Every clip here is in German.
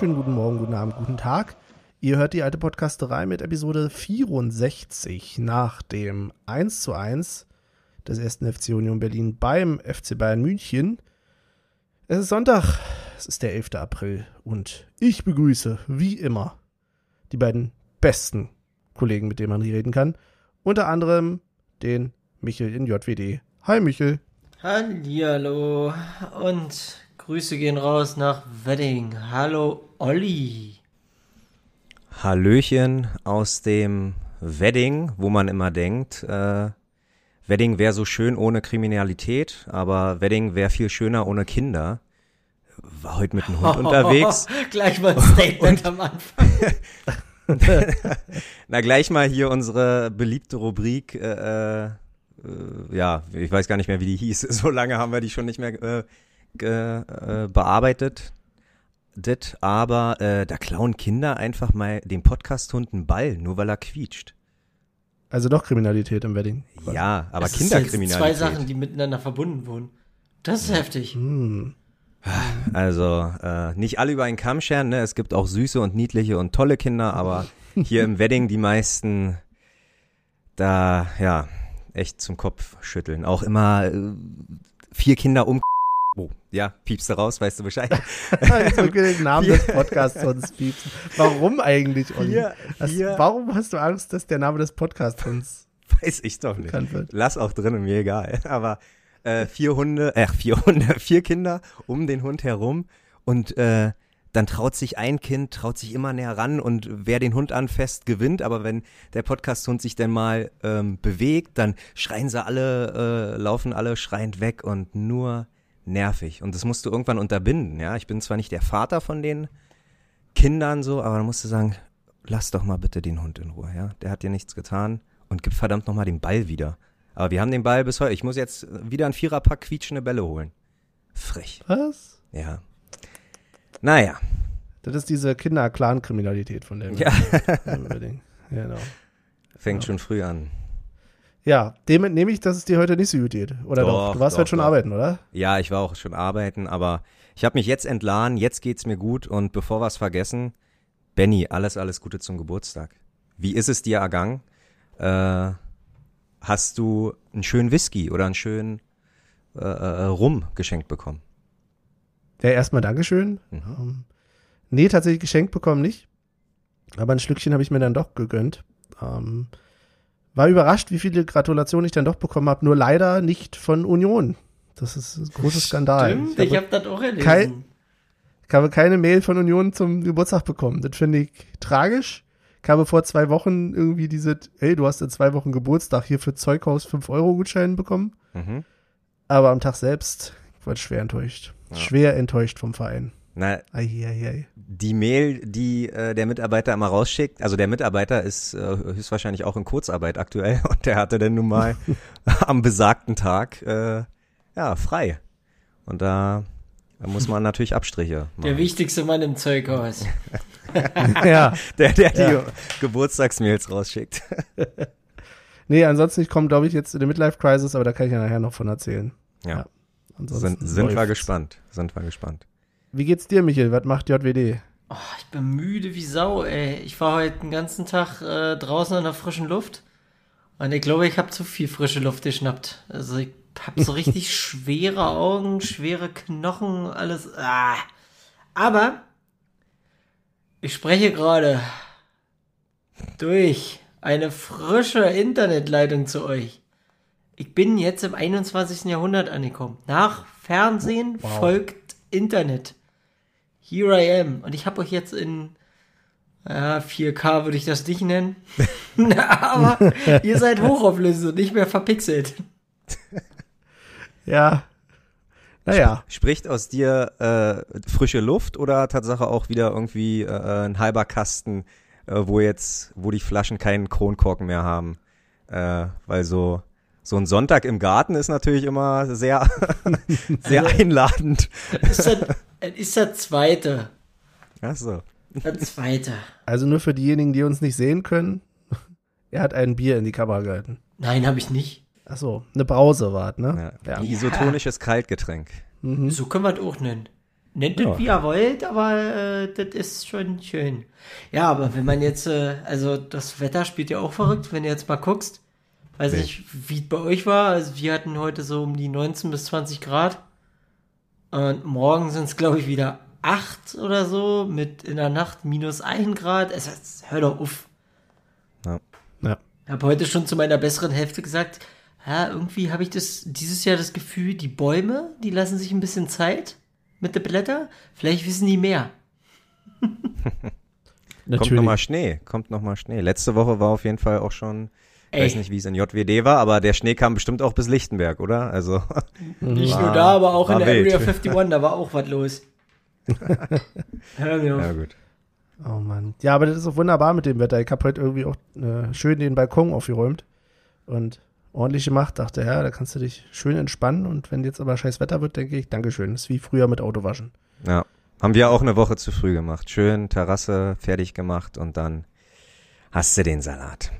wunderschönen guten Morgen, guten Abend, guten Tag. Ihr hört die alte Podcasterei mit Episode 64 nach dem 1 zu 1 des ersten FC Union Berlin beim FC Bayern München. Es ist Sonntag, es ist der 11. April und ich begrüße, wie immer, die beiden besten Kollegen, mit denen man hier reden kann. Unter anderem den Michel in JWD. Hi Michel. Hallihallo und Grüße gehen raus nach Wedding. Hallo Olli. Hallöchen aus dem Wedding, wo man immer denkt, äh, Wedding wäre so schön ohne Kriminalität, aber Wedding wäre viel schöner ohne Kinder. War heute mit dem Hund unterwegs. Gleich mal ein Statement am Anfang. Na, gleich mal hier unsere beliebte Rubrik, äh, äh, ja, ich weiß gar nicht mehr, wie die hieß. So lange haben wir die schon nicht mehr äh, äh, bearbeitet. Das, aber äh, da klauen Kinder einfach mal dem Podcast-Hund einen Ball, nur weil er quietscht. Also doch Kriminalität im Wedding. Ja, aber jetzt Kinderkriminalität. Zwei Sachen, die miteinander verbunden wurden. Das ist heftig. Hm. Also äh, nicht alle über einen Kamm scheren, ne? Es gibt auch süße und niedliche und tolle Kinder, aber hier im Wedding die meisten da ja echt zum Kopf schütteln. Auch immer äh, vier Kinder um. Oh, ja, piepst du raus, weißt du Bescheid. Jetzt wirklich den Namen des Podcasts uns piepsen. Warum eigentlich, Olli? Vier, vier, warum hast du Angst, dass der Name des Podcasts uns weiß ich doch nicht. Lass auch drinnen, mir egal. Aber äh, vier Hunde, äh, vier Hunde, vier Kinder um den Hund herum und äh, dann traut sich ein Kind, traut sich immer näher ran und wer den Hund anfasst, gewinnt. Aber wenn der Podcast-Hund sich dann mal ähm, bewegt, dann schreien sie alle, äh, laufen alle schreiend weg und nur nervig. Und das musst du irgendwann unterbinden, ja. Ich bin zwar nicht der Vater von den Kindern so, aber dann musst du sagen, lass doch mal bitte den Hund in Ruhe, ja. Der hat dir nichts getan und gib verdammt noch mal den Ball wieder. Aber wir haben den Ball bis heute. Ich muss jetzt wieder ein Viererpack quietschende Bälle holen. Frech. Was? Ja. Naja. Das ist diese Kinder-Clan-Kriminalität von der Ja. Genau. Fängt Ja. schon früh an. Ja, dem entnehme ich, dass es dir heute nicht so gut geht. Oder doch? Doch, Du warst doch, heute schon doch. arbeiten, oder? Ja, ich war auch schon arbeiten, aber ich habe mich jetzt entladen. Jetzt geht's mir gut. Und bevor wir es vergessen, Benny, alles, alles Gute zum Geburtstag. Wie ist es dir ergangen? Äh, hast du einen schönen Whisky oder einen schönen äh, äh, Rum geschenkt bekommen? Ja, erstmal Dankeschön. Mhm. Ähm, nee, tatsächlich geschenkt bekommen nicht. Aber ein Schlückchen habe ich mir dann doch gegönnt. Ähm, war überrascht, wie viele Gratulationen ich dann doch bekommen habe. Nur leider nicht von Union. Das ist ein großer Skandal. Stimmt, Ich habe, habe das auch erlebt. Kein- ich habe keine Mail von Union zum Geburtstag bekommen. Das finde ich tragisch. Ich habe vor zwei Wochen irgendwie diese, hey, du hast in zwei Wochen Geburtstag hier für Zeughaus 5-Euro-Gutschein bekommen. Mhm. Aber am Tag selbst war ich schwer enttäuscht. Ja. Schwer enttäuscht vom Verein. Na, Eieiei. die Mail, die äh, der Mitarbeiter immer rausschickt, also der Mitarbeiter ist äh, höchstwahrscheinlich auch in Kurzarbeit aktuell und der hatte dann nun mal am besagten Tag äh, ja frei. Und da, da muss man natürlich Abstriche Der machen. wichtigste Mann im Zeughaus. ja. Der, der die Ja. Geburtstagsmails rausschickt. Nee, ansonsten, ich komme, glaube ich, jetzt in die Midlife-Crisis, aber da kann ich ja nachher noch von erzählen. Ja, Ja. Ansonsten sind, sind wir gespannt. Sind wir gespannt. Wie geht's dir, Michael? Was macht JWD? Oh, ich bin müde wie Sau, ey. Ich war heute den ganzen Tag äh, draußen an der frischen Luft. Und ich glaube, ich habe zu viel frische Luft geschnappt. Also ich habe so richtig schwere Augen, schwere Knochen, alles. Ah. Aber ich spreche gerade durch eine frische Internetleitung zu euch. Ich bin jetzt im 21. Jahrhundert angekommen. Nach Fernsehen Wow. folgt Internet. Here I am. Und ich habe euch jetzt in ja, 4K würde ich das nicht nennen. Aber ihr seid hochauflösend und nicht mehr verpixelt. Ja. Naja. Spricht aus dir äh, frische Luft oder Tatsache auch wieder irgendwie äh, ein halber Kasten, äh, wo jetzt, wo die Flaschen keinen Kronkorken mehr haben? Äh, weil so so ein Sonntag im Garten ist natürlich immer sehr sehr einladend. Das ist ist das zweite. Ach so. Das zweite. Also nur für diejenigen, die uns nicht sehen können. Er hat ein Bier in die Kamera gehalten. Nein, habe ich nicht. Ach so, eine Brause war es, ne? Ja. Ein isotonisches Kaltgetränk. Mhm. So können wir es auch nennen. Nennt Ja. es wie ihr wollt, aber äh, das ist schon schön. Ja, aber wenn man jetzt, äh, also das Wetter spielt ja auch verrückt, wenn du jetzt mal guckst. Weiß Nee. nicht, wie es bei euch war. Also wir hatten heute so um die 19 bis 20 Grad. Und morgen sind es, glaube ich, wieder 8 oder so, mit in der Nacht minus 1 Grad. Es, es, hör doch auf. Ja. Ich habe heute schon zu meiner besseren Hälfte gesagt, ja, irgendwie habe ich das dieses Jahr das Gefühl, die Bäume, die lassen sich ein bisschen Zeit mit den Blättern. Vielleicht wissen die mehr. Kommt nochmal Schnee, kommt nochmal Schnee. Letzte Woche war auf jeden Fall auch schon, Ey. weiß nicht, wie es in JWD war, aber der Schnee kam bestimmt auch bis Lichtenberg, oder? Also, Nicht War- nur da, aber auch in der wild. Area 51, da war auch was los. Hör mir auf. ja gut. Oh Mann. Ja, aber das ist auch wunderbar mit dem Wetter. Ich habe heute irgendwie auch äh, schön den Balkon aufgeräumt und ordentlich gemacht. Dachte, ja, da kannst du dich schön entspannen. Und wenn jetzt aber scheiß Wetter wird, denke ich, Dankeschön. Das ist wie früher mit Autowaschen. Ja. Haben wir auch eine Woche zu früh gemacht. Schön Terrasse fertig gemacht und dann hast du den Salat.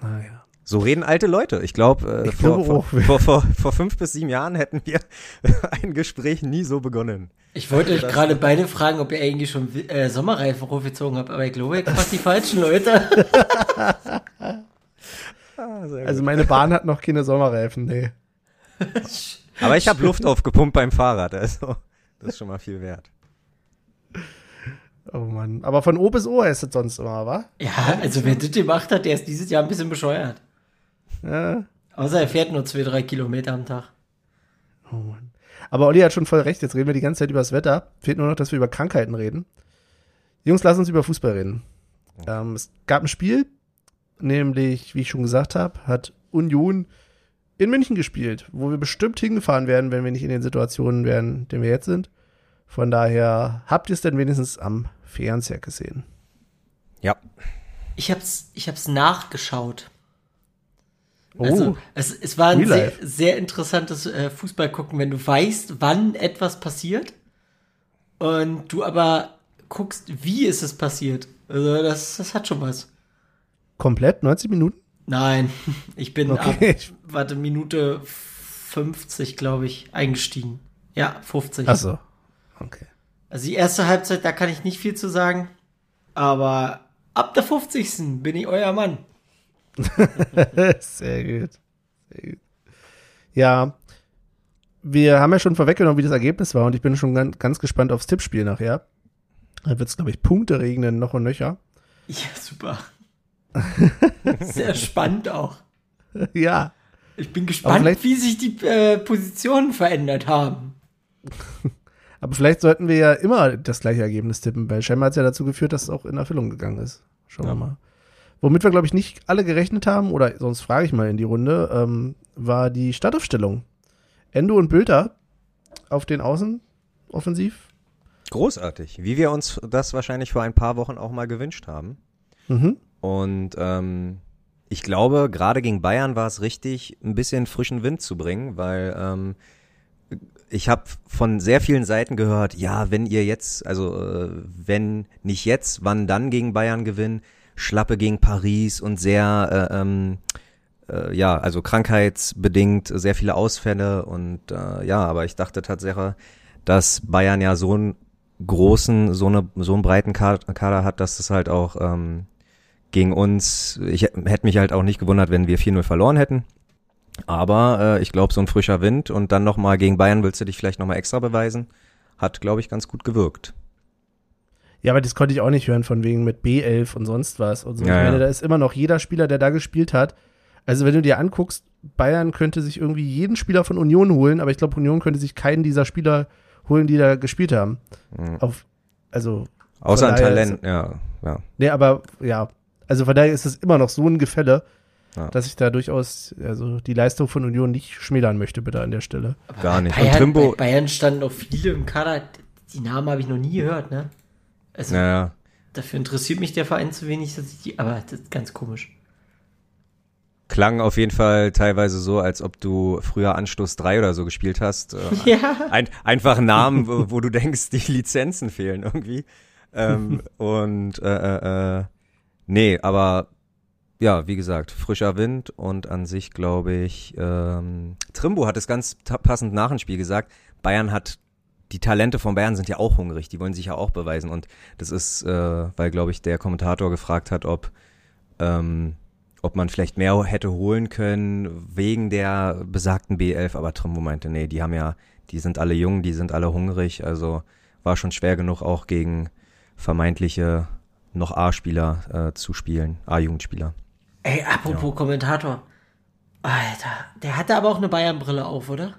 Naja. So reden alte Leute. Ich glaube, äh, Ich vor, glaube vor, vor, vor, vor fünf bis sieben Jahren hätten wir ein Gespräch nie so begonnen. Ich wollte euch gerade beide fragen, ob ihr eigentlich schon äh, Sommerreifen hochgezogen habt, aber ich glaube, ich die falschen Leute. Also meine Bahn hat noch keine Sommerreifen, nee. Aber ich habe Luft aufgepumpt beim Fahrrad, also das ist schon mal viel wert. Oh Mann. Aber von O bis O ist es sonst immer, wa? ja, also wer das gemacht hat, der ist dieses Jahr ein bisschen bescheuert. Ja. Außer er fährt nur zwei, drei Kilometer am Tag. Oh Mann. Aber Olli hat schon voll recht. Jetzt reden wir die ganze Zeit über das Wetter. Fehlt nur noch, dass wir über Krankheiten reden. Jungs, lass uns über Fußball reden. Ähm, es gab ein Spiel, nämlich, wie ich schon gesagt habe, hat Union in München gespielt, wo wir bestimmt hingefahren werden, wenn wir nicht in den Situationen wären, in denen wir jetzt sind. Von daher habt ihr es denn wenigstens am Fernseher gesehen. Ja, Ich hab's, ich hab's nachgeschaut. Oh, Also, es, es war ein sehr, sehr interessantes äh, Fußballgucken, wenn du weißt, wann etwas passiert und du aber guckst, wie ist es passiert. Also, das, das hat schon was. komplett 90 Minuten? Nein, ich bin Okay. ab, warte, Minute 50, glaube ich, eingestiegen. Ja, 50. Achso. Okay. Also die erste Halbzeit, da kann ich nicht viel zu sagen. Aber ab der 50. bin ich euer Mann. Sehr gut. Sehr gut. Ja, wir haben ja schon vorweggenommen, wie das Ergebnis war und ich bin schon ganz, ganz gespannt aufs Tippspiel nachher. Da wird es, glaube ich, Punkte regnen, noch und nöcher. Ja, super. Sehr spannend auch. ja, Ich bin gespannt, wie sich die äh, Positionen verändert haben. aber vielleicht sollten wir ja immer das gleiche Ergebnis tippen, weil scheinbar hat es ja dazu geführt, dass es auch in Erfüllung gegangen ist. Schauen wir mal. Womit wir, glaube ich, nicht alle gerechnet haben, oder sonst frage ich mal in die Runde, ähm, war die Startaufstellung. Endo und Bülter auf den Außen offensiv. großartig. Wie wir uns das wahrscheinlich vor ein paar Wochen auch mal gewünscht haben. Mhm. Und ähm, ich glaube, gerade gegen Bayern war es richtig, ein bisschen frischen Wind zu bringen, weil ähm, ich habe von sehr vielen Seiten gehört, ja, wenn ihr jetzt, also äh, wenn nicht jetzt, wann dann gegen Bayern gewinnen, Schlappe gegen Paris und sehr, äh, ähm, äh, ja, also krankheitsbedingt sehr viele Ausfälle und äh, ja, aber ich dachte tatsächlich, dass Bayern ja so einen großen, so eine, so einen breiten Kader, hat, dass es halt auch ähm, gegen uns, ich hätte mich halt auch nicht gewundert, wenn wir 4-0 verloren hätten. Aber äh, ich glaube, so ein frischer Wind und dann nochmal gegen Bayern willst du dich vielleicht nochmal extra beweisen, hat, glaube ich, ganz gut gewirkt. Ja, aber das konnte ich auch nicht hören, von wegen mit B11 und sonst was. Und so. Ja, ich meine, ja. da ist immer noch jeder Spieler, der da gespielt hat. Also, wenn du dir anguckst, Bayern könnte sich irgendwie jeden Spieler von Union holen, aber ich glaube, Union könnte sich keinen dieser Spieler holen, die da gespielt haben. Mhm. Auf, also, Außer ein Talent, ja, ja. nee, aber ja. Also, von daher ist es immer noch so ein Gefälle, Ja. dass ich da durchaus also die Leistung von Union nicht schmälern möchte, bitte an der Stelle. Aber Gar nicht. Und Bayern, Trimbo- bei Bayern standen auch viele im Kader. Die Namen habe ich noch nie gehört, ne? Also, Naja, dafür interessiert mich der Verein zu wenig, dass ich die. Aber das ist ganz komisch. klang auf jeden Fall teilweise so, als ob du früher Anstoß 3 oder so gespielt hast. Äh, Ja. ein, einfach Namen, wo, wo du denkst, die Lizenzen fehlen irgendwie. Ähm, und äh, äh, äh, nee, aber ja, wie gesagt, frischer Wind und an sich glaube ich, ähm, Trimbo hat es ganz passend nach dem Spiel gesagt, Bayern hat die Talente von Bayern sind ja auch hungrig, die wollen sich ja auch beweisen. Und das ist, äh, weil, glaube ich, der Kommentator gefragt hat, ob, ähm, ob man vielleicht mehr hätte holen können wegen der besagten B11, aber Trumbo meinte, nee, die haben ja, die sind alle jung, die sind alle hungrig, also war schon schwer genug auch gegen vermeintliche noch A-Spieler äh, zu spielen, A-Jugendspieler. Ey, apropos ja. Kommentator. Alter, der hatte aber auch eine Bayern-Brille auf, oder?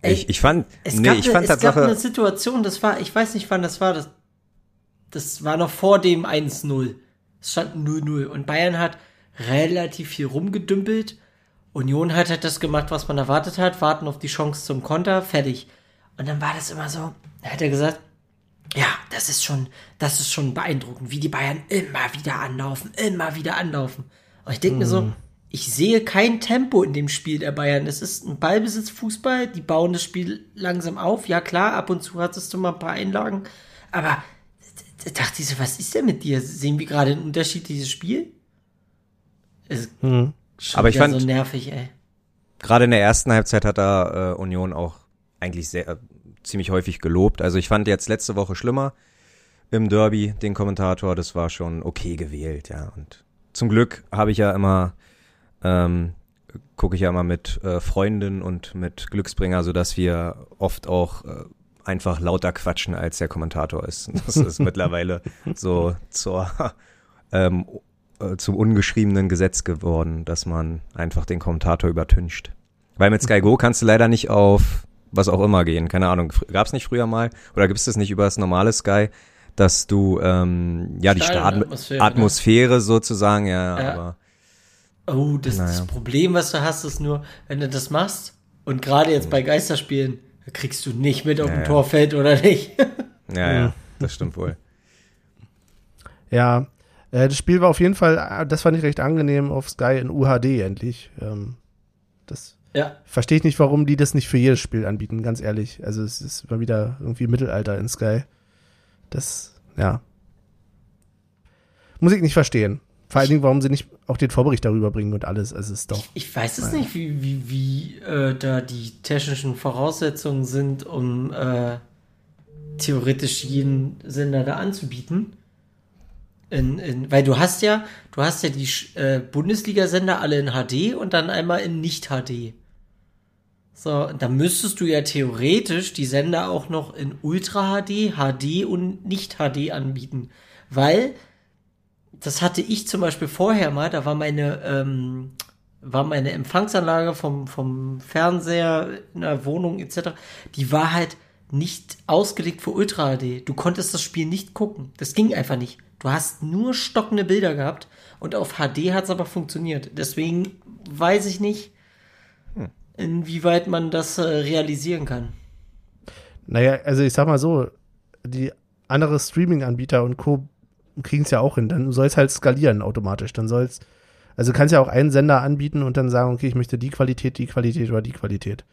Ey, ich, ich fand, es nee, gab, ich fand es gab eine Situation, das war, ich weiß nicht wann das war, das, das war noch vor dem 1-0. Es stand 0-0 und Bayern hat relativ viel rumgedümpelt. Union hat halt das gemacht, was man erwartet hat, warten auf die Chance zum Konter, fertig. Und dann war das immer so, hat er gesagt, ja, das ist schon, das ist schon beeindruckend, wie die Bayern immer wieder anlaufen, immer wieder anlaufen. Und ich denke mm. mir so, mhm. ich sehe kein Tempo in dem Spiel der Bayern. Es ist ein Ballbesitzfußball, die bauen das Spiel langsam auf. Ja klar, ab und zu hattest du mal ein paar Einlagen, aber da dachte ich so, was ist denn mit dir? Sehen wir gerade einen Unterschied dieses Spiel? Ist mhm. aber ich fand so nervig, ey. Gerade in der ersten Halbzeit hat da äh, Union auch eigentlich sehr äh, ziemlich häufig gelobt. Also ich fand jetzt letzte Woche schlimmer im Derby den Kommentator, das war schon okay gewählt, ja. Und zum Glück habe ich ja immer, ähm, gucke ich ja immer mit äh, Freundinnen und mit Glücksbringer, sodass wir oft auch äh, einfach lauter quatschen, als der Kommentator ist. Das ist mittlerweile so zur, ähm, äh, zum ungeschriebenen Gesetz geworden, dass man einfach den Kommentator übertüncht. Weil mit Sky Go kannst du leider nicht auf was auch immer gehen. Keine Ahnung. Gab es nicht früher mal? Oder gibt es das nicht über das normale Sky, dass du ähm, ja die Atmosphäre, Atmosphäre ne? sozusagen, ja, ja, aber. Oh, das, naja. das Problem, was du hast, ist nur, wenn du das machst und gerade jetzt bei Geisterspielen, da kriegst du nicht mit, ob ja, ein Tor fällt oder nicht. ja, ja, das stimmt wohl. Ja, äh, das Spiel war auf jeden Fall, das fand ich recht angenehm auf Sky in UHD endlich. Ähm, das ja. Verstehe ich nicht, warum die das nicht für jedes Spiel anbieten, ganz ehrlich. Also es ist mal wieder irgendwie Mittelalter in Sky. Das, ja. Muss ich nicht verstehen. Vor allen Dingen, warum sie nicht auch den Vorbericht darüber bringen und alles. Also es ist doch. Ich, ich weiß es naja. nicht, wie, wie, wie äh, da die technischen Voraussetzungen sind, um äh, theoretisch jeden Sender da anzubieten. In, in, weil du hast ja, du hast ja die äh, Bundesliga-Sender alle in HD und dann einmal in Nicht-HD. So, da müsstest du ja theoretisch die Sender auch noch in Ultra HD, HD und nicht HD anbieten. Weil, das hatte ich zum Beispiel vorher mal, da war meine, ähm, war meine Empfangsanlage vom, vom Fernseher in der Wohnung etc., die war halt nicht ausgelegt für Ultra HD. Du konntest das Spiel nicht gucken. Das ging einfach nicht. Du hast nur stockende Bilder gehabt und auf HD hat es aber funktioniert. Deswegen weiß ich nicht, inwieweit man das äh, realisieren kann. Naja, also ich sag mal so, die andere Streaming-Anbieter und Co. kriegen es ja auch hin. Dann soll es halt skalieren automatisch. Dann soll es, also du kannst ja auch einen Sender anbieten und dann sagen, okay, ich möchte die Qualität, die Qualität oder die Qualität.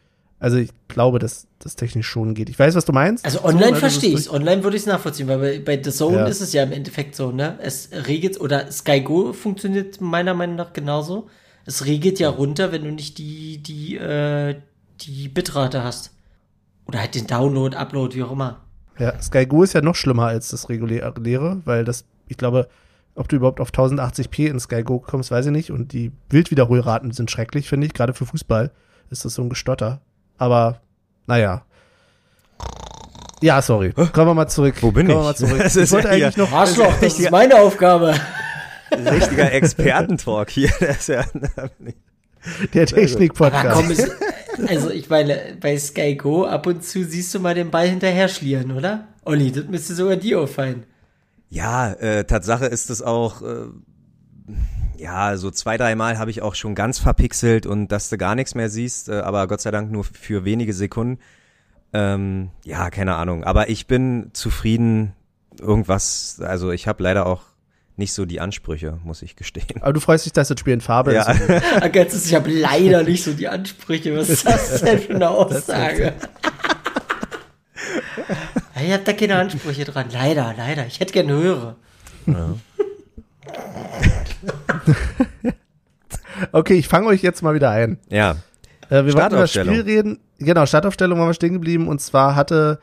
Also ich glaube, dass das technisch schon geht. Ich weiß, was du meinst. Also online so, verstehe ich Online würde ich es nachvollziehen, weil bei, bei The Zone ja. ist es ja im Endeffekt so, ne? Es regelt, oder Sky Go funktioniert meiner Meinung nach genauso. Es regelt ja runter, wenn du nicht die, die, äh, die Bitrate hast. Oder halt den Download, Upload, wie auch immer. Ja, Sky Go ist ja noch schlimmer als das reguläre, weil das, ich glaube, ob du überhaupt auf 1080p in Sky Go kommst, weiß ich nicht. Und die Bildwiederholraten sind schrecklich, finde ich. Gerade für Fußball ist das so ein Gestotter. Aber, naja. Ja, sorry. Kommen wir mal zurück. Wo bin Kommen ich? Wir mal zurück. Das ist ich wollte eigentlich noch. Arschloch, das ist meine Aufgabe. Richtiger Expertentalk hier. Ja der Technik-Podcast. Also ich meine, bei Sky Go ab und zu siehst du mal den Ball hinterher schlieren, oder? Olli, das müsste sogar dir auffallen. Ja, äh, Tatsache ist es auch, äh, ja, so zwei, dreimal habe ich auch schon ganz verpixelt und dass du gar nichts mehr siehst, äh, aber Gott sei Dank nur für wenige Sekunden. Ähm, ja, keine Ahnung. Aber ich bin zufrieden. Irgendwas, also ich habe leider auch nicht so die Ansprüche, muss ich gestehen. Aber du freust dich, dass das Spiel in Farbe ja. ist. ich habe leider nicht so die Ansprüche. Was ist das denn für eine Aussage? ich habe da keine Ansprüche dran. Leider, leider. Ich hätte gerne höhere. Ja. okay, ich fange euch jetzt mal wieder ein. Ja. Äh, wir wollten über das Spiel reden. genau, Startaufstellung waren wir stehen geblieben und zwar hatte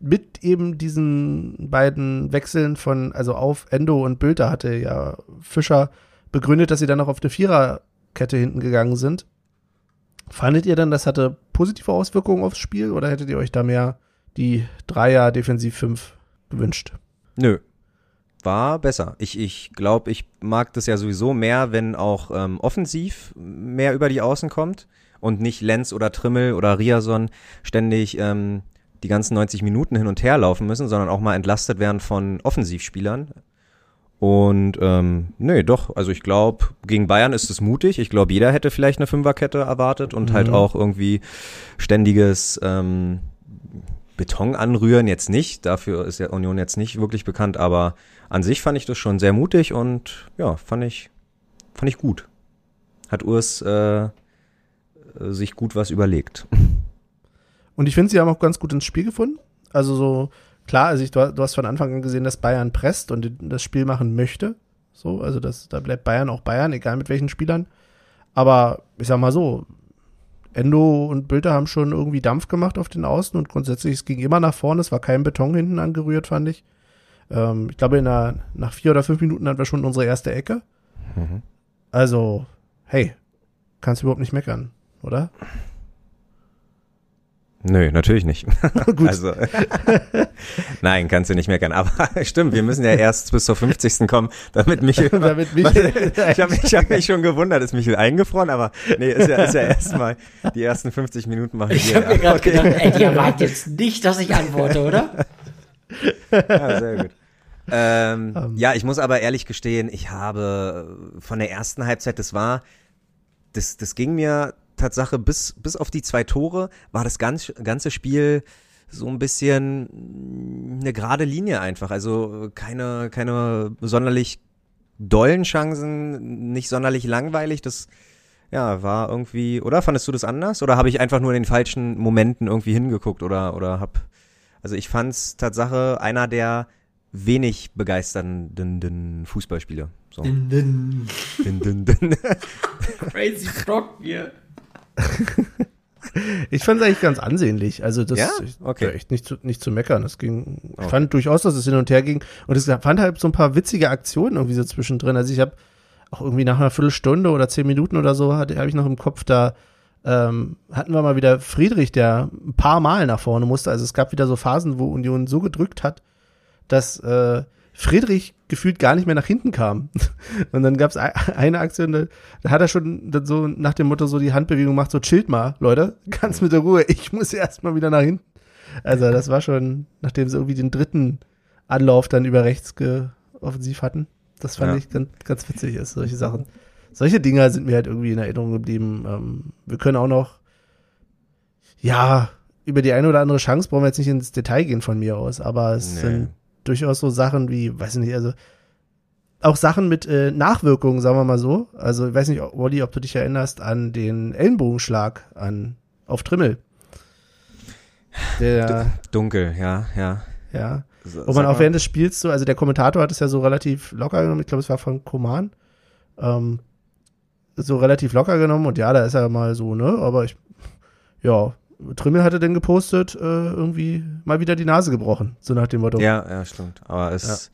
mit eben diesen beiden Wechseln von, also auf Endo und Bülter hatte ja Fischer begründet, dass sie dann noch auf eine Viererkette hinten gegangen sind. Fandet ihr dann, das hatte positive Auswirkungen aufs Spiel oder hättet ihr euch da mehr die Dreier Defensiv 5 gewünscht? Nö. War besser. Ich, ich glaube, ich mag das ja sowieso mehr, wenn auch ähm, offensiv mehr über die Außen kommt und nicht Lenz oder Trimmel oder Riason ständig ähm, die ganzen 90 Minuten hin und her laufen müssen, sondern auch mal entlastet werden von Offensivspielern. Und ähm, nee, doch, also ich glaube, gegen Bayern ist es mutig. Ich glaube, jeder hätte vielleicht eine Fünferkette erwartet und halt Mhm. auch irgendwie ständiges ähm, Beton anrühren jetzt nicht. Dafür ist ja Union jetzt nicht wirklich bekannt, aber an sich fand ich das schon sehr mutig und ja, fand ich, fand ich gut. Hat Urs äh, sich gut was überlegt. Und ich finde, sie haben auch ganz gut ins Spiel gefunden. Also so, klar, also ich, du, hast von Anfang an gesehen, dass Bayern presst und das Spiel machen möchte. So, also das, da bleibt Bayern auch Bayern, egal mit welchen Spielern. Aber ich sag mal so, Endo und Bülter haben schon irgendwie Dampf gemacht auf den Außen und grundsätzlich, es ging immer nach vorne, es war kein Beton hinten angerührt, fand ich. Ähm, ich glaube, in der, nach vier oder fünf Minuten hatten wir schon unsere erste Ecke. Mhm. Also, hey, kannst du überhaupt nicht meckern, oder? Nö, natürlich nicht. Gut. Also, nein, kannst du nicht meckern. Aber stimmt, wir müssen ja erst bis zur 50. kommen, damit Michel. Damit mich, ich habe ich hab mich schon gewundert, ist Michel eingefroren, aber nee, ist ja, ist ja erstmal die ersten 50 Minuten machen Ich wir. habe mir ja. gerade gedacht, ey, die erwartet jetzt nicht, dass ich antworte, oder? Ja, sehr gut. Ähm, Ähm. ja, ich muss aber ehrlich gestehen, ich habe von der ersten Halbzeit, das war, das, das ging mir Tatsache bis, bis auf die zwei Tore, war das ganz, ganze Spiel so ein bisschen eine gerade Linie einfach. Also keine, keine sonderlich dollen Chancen, nicht sonderlich langweilig. Das ja, war irgendwie, oder fandest du das anders? Oder habe ich einfach nur in den falschen Momenten irgendwie hingeguckt oder, oder hab, also ich fand's Tatsache einer der wenig begeisternden Fußballspiele. So. Din, din. Din, din, din. Crazy Frog hier. Ich fand es eigentlich ganz ansehnlich. Also das Ja? Okay. echt nicht zu, nicht zu meckern. Das ging, ich Okay. fand durchaus, dass es hin und her ging. Und es fand halt so ein paar witzige Aktionen irgendwie so zwischendrin. Also ich habe auch irgendwie nach einer Viertelstunde oder zehn Minuten oder so hatte habe ich noch im Kopf da ähm, hatten wir mal wieder Friedrich, der ein paar Mal nach vorne musste. Also es gab wieder so Phasen, wo Union so gedrückt hat, dass äh, Friedrich gefühlt gar nicht mehr nach hinten kam. Und dann gab es eine Aktion, da, hat er schon dann so nach dem Motto so die Handbewegung gemacht, so chillt mal, Leute, ganz mit der Ruhe, ich muss erst mal wieder nach hinten. Also das war schon, nachdem sie irgendwie den dritten Anlauf dann über rechts offensiv hatten. Das fand Ja. ich ganz, ganz witzig, ist solche Sachen. Solche Dinger sind mir halt irgendwie in Erinnerung geblieben. Ähm, wir können auch noch, ja, über die eine oder andere Chance brauchen wir jetzt nicht ins Detail gehen von mir aus, aber es Nee. sind durchaus so Sachen wie, weiß ich nicht, also auch Sachen mit äh, Nachwirkungen, sagen wir mal so. Also ich weiß nicht, Wolli, ob du dich erinnerst an den Ellenbogenschlag an auf Trimmel. Der, Dunkel, ja, ja. ja, wo man auch während des Spiels so, also der Kommentator hat es ja so relativ locker genommen, ich glaube, es war von Koman, ähm, so relativ locker genommen und ja, da ist er mal so, ne, aber ich, ja, Trimmel hatte dann gepostet, äh, irgendwie mal wieder die Nase gebrochen, so nach dem Motto. Ja, ja, stimmt. Aber es.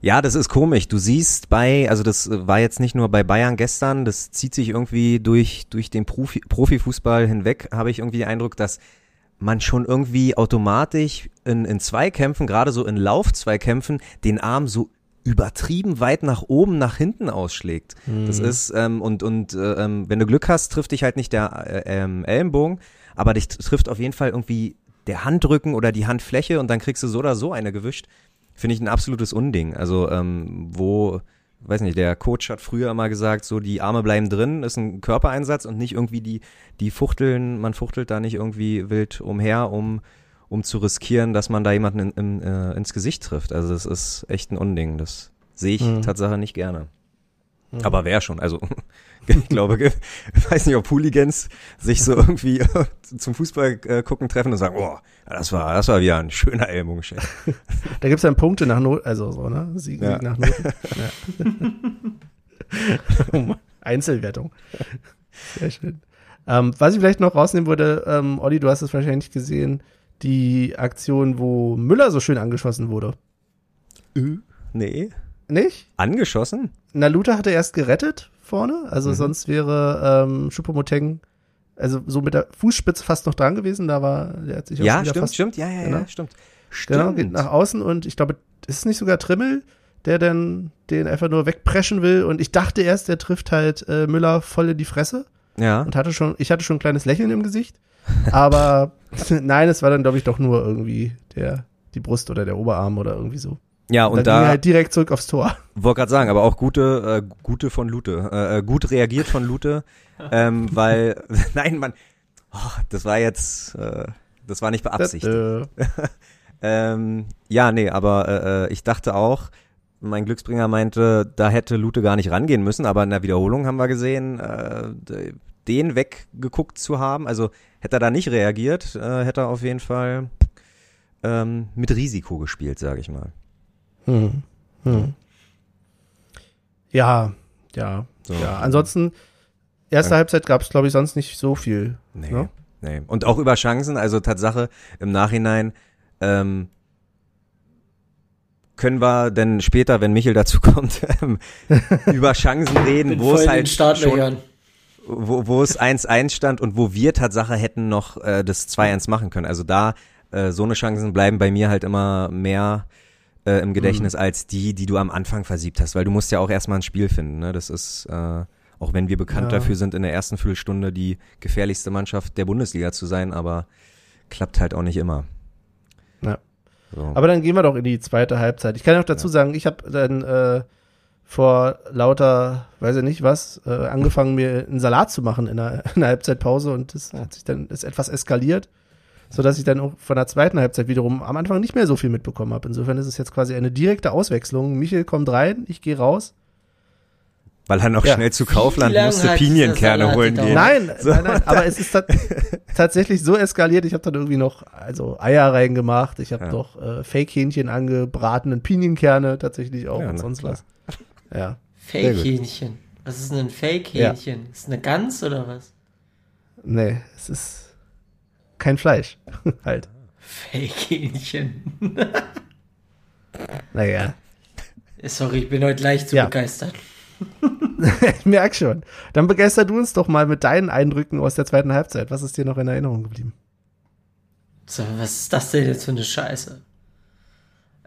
Ja. das ist komisch. Du siehst bei, also das war jetzt nicht nur bei Bayern gestern, das zieht sich irgendwie durch, durch den Profi, Profifußball hinweg, habe ich irgendwie den Eindruck, dass man schon irgendwie automatisch in, in Zweikämpfen, gerade so in Laufzweikämpfen, den Arm so übertrieben weit nach oben, nach hinten ausschlägt. Das ist, ähm, und, und äh, ähm, wenn du Glück hast, trifft dich halt nicht der äh, ähm, Ellenbogen, aber dich trifft auf jeden Fall irgendwie der Handrücken oder die Handfläche und dann kriegst du so oder so eine gewischt. Finde ich ein absolutes Unding. Also, ähm, wo, weiß nicht, der Coach hat früher immer gesagt, so die Arme bleiben drin, ist ein Körpereinsatz und nicht irgendwie die, die fuchteln, man fuchtelt da nicht irgendwie wild umher, um, um zu riskieren, dass man da jemanden in, in, äh, ins Gesicht trifft. Also das ist echt ein Unding. Das sehe ich Mhm. Tatsache nicht gerne. Aber wer schon? Also ich glaube, ich weiß nicht, ob Hooligans sich so irgendwie zum Fußball äh, gucken treffen und sagen, oh, das war, das war wieder ein schöner Ellbogencheck. Da gibt's dann Punkte nach Not, also so, ne? Sieg, Ja. Sieg nach Noten. Ja. Einzelwertung. Sehr schön. Ähm, was ich vielleicht noch rausnehmen würde, ähm, Olli, du hast es wahrscheinlich gesehen, die Aktion, wo Müller so schön angeschossen wurde. Nee. Nicht? Angeschossen? Na, Luther hatte erst gerettet vorne, also Mhm. sonst wäre ähm, Choupo-Moteng also so mit der Fußspitze fast noch dran gewesen, da war, der hat sich auch Ja, stimmt, fast, stimmt. Ja, ja, Genau. ja, stimmt. Genau, Stimmt. geht nach außen und ich glaube, ist es nicht sogar Trimmel, der dann den einfach nur wegpreschen will und ich dachte erst, der trifft halt äh, Müller voll in die Fresse Ja. und hatte schon, ich hatte schon ein kleines Lächeln im Gesicht, aber nein, es war dann glaube ich doch nur irgendwie der, die Brust oder der Oberarm oder irgendwie so. Ja, Und und dann ging er da halt direkt zurück aufs Tor. wollte gerade sagen, aber auch gute, äh, gute von Lute, äh, äh, gut reagiert von Lute, ähm, weil, nein, man, oh, das war jetzt, äh, das war nicht beabsichtigt. Äh, Ähm, ja, nee, aber äh, äh, ich dachte auch, mein Glücksbringer meinte, da hätte Lute gar nicht rangehen müssen, aber in der Wiederholung haben wir gesehen, äh, den weggeguckt zu haben. Also hätte er da nicht reagiert, äh, hätte er auf jeden Fall ähm, mit Risiko gespielt, sage ich mal. Hm. Hm. Ja, ja, So. ja. Ansonsten, erste Ja. Halbzeit gab es, glaube ich, sonst nicht so viel. Nee, Ne? nee. Und auch über Chancen, also Tatsache im Nachhinein ähm, können wir denn später, wenn Michel dazu kommt, ähm, über Chancen reden, wo es halt schon, wo, wo es 1-1 stand und wo wir Tatsache hätten noch äh, das 2-1 machen können. Also da, äh, so eine Chancen bleiben bei mir halt immer mehr äh, im Gedächtnis als die, die du am Anfang versiebt hast, weil du musst ja auch erstmal ein Spiel finden. Ne? Das ist, äh, auch wenn wir bekannt Ja. dafür sind, in der ersten Viertelstunde die gefährlichste Mannschaft der Bundesliga zu sein, aber klappt halt auch nicht immer. Ja. So. Aber dann gehen wir doch in die zweite Halbzeit. Ich kann auch dazu sagen, ich habe dann äh, vor lauter, weiß ich nicht was, äh, angefangen, mir einen Salat zu machen in der, in der Halbzeitpause und das hat sich dann ist etwas eskaliert, sodass ich dann auch von der zweiten Halbzeit wiederum am Anfang nicht mehr so viel mitbekommen habe. Insofern ist es jetzt quasi eine direkte Auswechslung. Michael kommt rein, ich gehe raus. weil er noch Ja. schnell zu Kaufland musste Pinienkerne holen gehen. Nein, So. nein, nein, aber es ist tat tatsächlich so eskaliert. Ich habe dann irgendwie noch also Eier reingemacht. Ich habe Ja. noch äh, Fake-Hähnchen angebratenen Pinienkerne tatsächlich auch Ja, und na, sonst klar. was. Ja. Fake-Hähnchen. Was ist denn ein Fake-Hähnchen? Ist eine Gans oder was? Nee, es ist kein Fleisch. halt. Fake-Hähnchen. Naja, Sorry, ich bin heute leicht zu Ja. begeistert. ich merk schon. Dann begeister du uns doch mal mit deinen Eindrücken aus der zweiten Halbzeit. Was ist dir noch in Erinnerung geblieben? So, was ist das denn jetzt für eine Scheiße?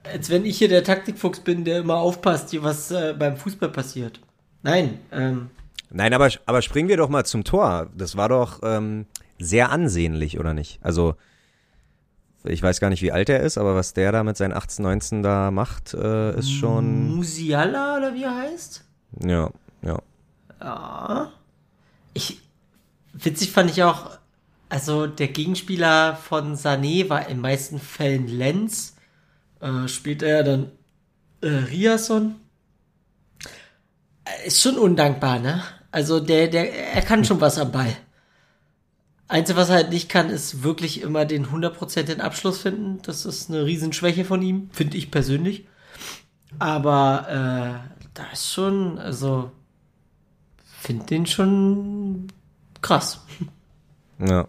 Als wenn ich hier der Taktikfuchs bin, der immer aufpasst, hier, was äh, beim Fußball passiert. Nein, ähm, Nein, aber, aber springen wir doch mal zum Tor. Das war doch ähm, sehr ansehnlich, oder nicht? Also, ich weiß gar nicht, wie alt er ist, aber was der da mit seinen 18, 19 da macht, äh, ist schon. Musiala oder wie er heißt? Ja, ja. Ja. Ich, witzig fand ich auch, also der Gegenspieler von Sané war in meisten Fällen Lenz. Äh, spielt er dann äh, Riasson. Äh, Ist schon undankbar, ne? Also der, der, er kann schon was am Ball. Einzige, was er halt nicht kann, ist wirklich immer den 100% Abschluss finden. Das ist eine Riesenschwäche von ihm, finde ich persönlich. Aber äh, da ist schon, also finde den schon krass. Ja.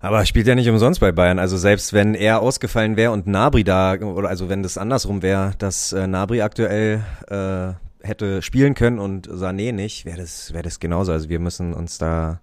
Aber er spielt ja nicht umsonst bei Bayern. Also selbst wenn er ausgefallen wäre und Nabri da, oder also wenn das andersrum wäre, dass äh, Nabri aktuell äh, hätte spielen können und Sané nicht, wäre das, wäre das genauso. Also wir müssen uns da.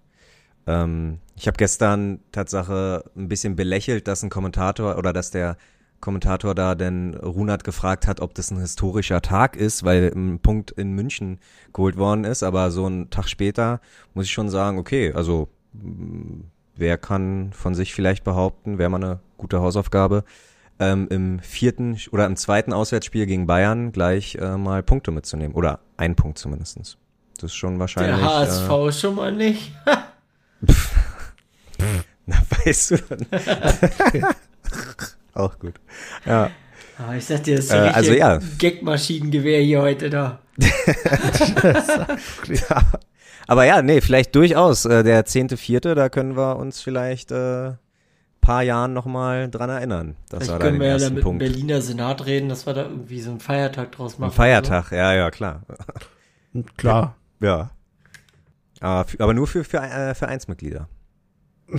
Ähm, ich habe gestern Tatsache ein bisschen belächelt, dass ein Kommentator oder dass der Kommentator da denn Runert gefragt hat, ob das ein historischer Tag ist, weil ein Punkt in München geholt worden ist. Aber so einen Tag später muss ich schon sagen, okay, also mh, wer kann von sich vielleicht behaupten, wäre mal eine gute Hausaufgabe, ähm, im vierten oder im zweiten Auswärtsspiel gegen Bayern gleich äh, mal Punkte mitzunehmen. Oder ein Punkt zumindestens. Das ist schon wahrscheinlich. Der HSV Äh, schon mal nicht. na, weißt du. Auch gut. Ja. Ah, ich sag dir, das ist Äh, äh, also ja. Gagmaschinengewehr hier heute da. ja. Aber ja, nee, vielleicht durchaus. Äh, der zehnte, vierte, da können wir uns vielleicht äh, paar Jahren nochmal dran erinnern. Dass Vielleicht er da können wir ja da ersten mit dem. Berliner Senat reden, dass wir da irgendwie so einen Feiertag draus machen. Ein Feiertag, ja, ja, klar. Klar. Ja. Aber, für, aber nur für, für äh, Vereinsmitglieder.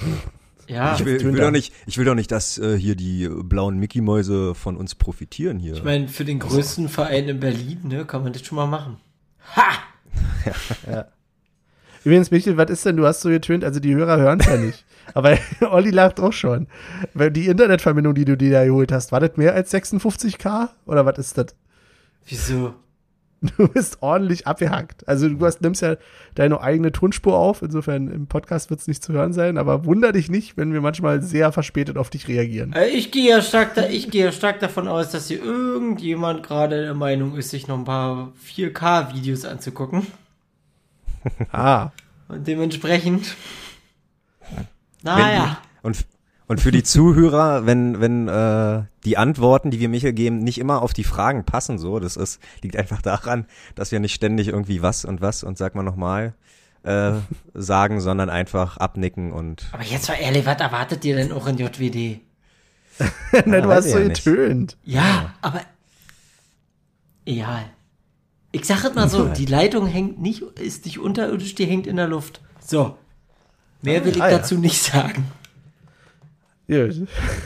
Ja, ich, will, ich, will doch nicht, ich will doch nicht, dass äh, hier die blauen Mickey-Mäuse von uns profitieren hier. ich meine, für den größten Verein in Berlin, ne, kann man das schon mal machen. Ha! Übrigens, Michael, was ist denn, du hast so getönt, also die Hörer hören es ja nicht. Aber Olli lacht auch schon. Weil Die Internetverbindung, die du dir da geholt hast, war das mehr als 56k? Oder was ist das? Wieso? Du bist ordentlich abgehackt. Also du hast, nimmst ja deine eigene Tonspur auf, insofern im Podcast wird es nicht zu hören sein, aber wunder dich nicht, wenn wir manchmal sehr verspätet auf dich reagieren. Äh, Ich gehe ja stark, da, ich gehe ja stark davon aus, dass hier irgendjemand gerade der Meinung ist, sich noch ein paar 4K-Videos anzugucken. Ah, Und dementsprechend. Naja. Und, und für die Zuhörer, wenn, wenn äh, die Antworten, die wir Michael geben, nicht immer auf die Fragen passen, so, das ist, liegt einfach daran, dass wir nicht ständig irgendwie was und was und sag mal nochmal äh, sagen, sondern einfach abnicken und Aber jetzt mal ehrlich, was erwartet ihr denn auch in JWD? Nein, du hast so ja nicht. getönt. Ja, aber. Egal. Ich sag es mal so, die Leitung hängt nicht, ist nicht unterirdisch, die hängt in der Luft. So. Mehr will ich Ah, ja. dazu nicht sagen.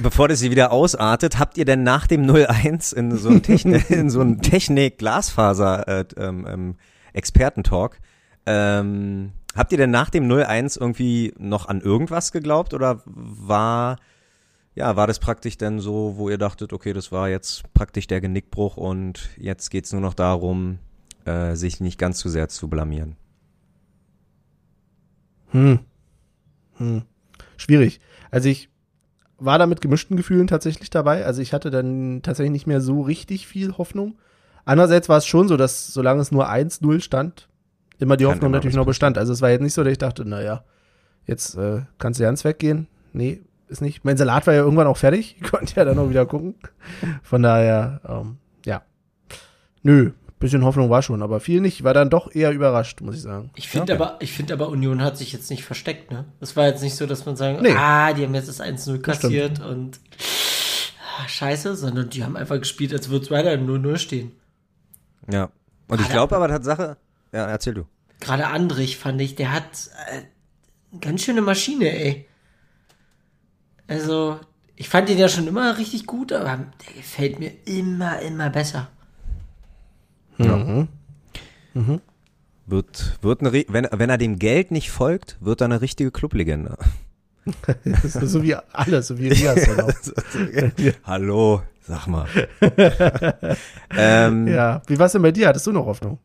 Bevor das hier wieder ausartet, habt ihr denn nach dem 01 in so einem Technik, in so einem Technik-Glasfaser äh, ähm, ähm, Expertentalk, ähm, habt ihr denn nach dem 01 irgendwie noch an irgendwas geglaubt oder war ja, war das praktisch denn so, wo ihr dachtet, okay, das war jetzt praktisch der Genickbruch und jetzt geht's nur noch darum, äh, sich nicht ganz zu sehr zu blamieren? Hm. Hm. Schwierig. Also ich war da mit gemischten Gefühlen tatsächlich dabei. Also ich hatte dann tatsächlich nicht mehr so richtig viel Hoffnung. Andererseits war es schon so, dass solange es nur 1-0 stand, immer die Kann Hoffnung immer natürlich noch bestand. Also es war jetzt nicht so, dass ich dachte, naja, jetzt äh, kannst du ganz weggehen. Nee, ist nicht. Mein Salat war ja irgendwann auch fertig. Ich konnte ja dann auch wieder gucken. Von daher, ähm, ja. Nö, bisschen Hoffnung war schon, aber viel nicht. Ich war dann doch eher überrascht, muss ich sagen. Ich finde Okay. aber, ich finde aber, Union hat sich jetzt nicht versteckt, ne? Es war jetzt nicht so, dass man sagen, Nee. ah, die haben jetzt das 1-0 Das stimmt. kassiert und ah, scheiße, sondern die haben einfach gespielt, als würde es weiter 0-0 stehen. Ja. Und ich glaube aber Tatsache, ja, erzähl du. Gerade Andrich fand ich, der hat äh, eine ganz schöne Maschine, ey. Also, ich fand den ja schon immer richtig gut, aber der gefällt mir immer, immer besser. Mhm. Wird, wird eine, wenn, wenn er dem Geld nicht folgt, wird er eine richtige Clublegende. So wie alles, so wie Rias. Hallo, sag mal. ähm, ja. Ja, wie war's denn bei dir? Hattest du noch Hoffnung?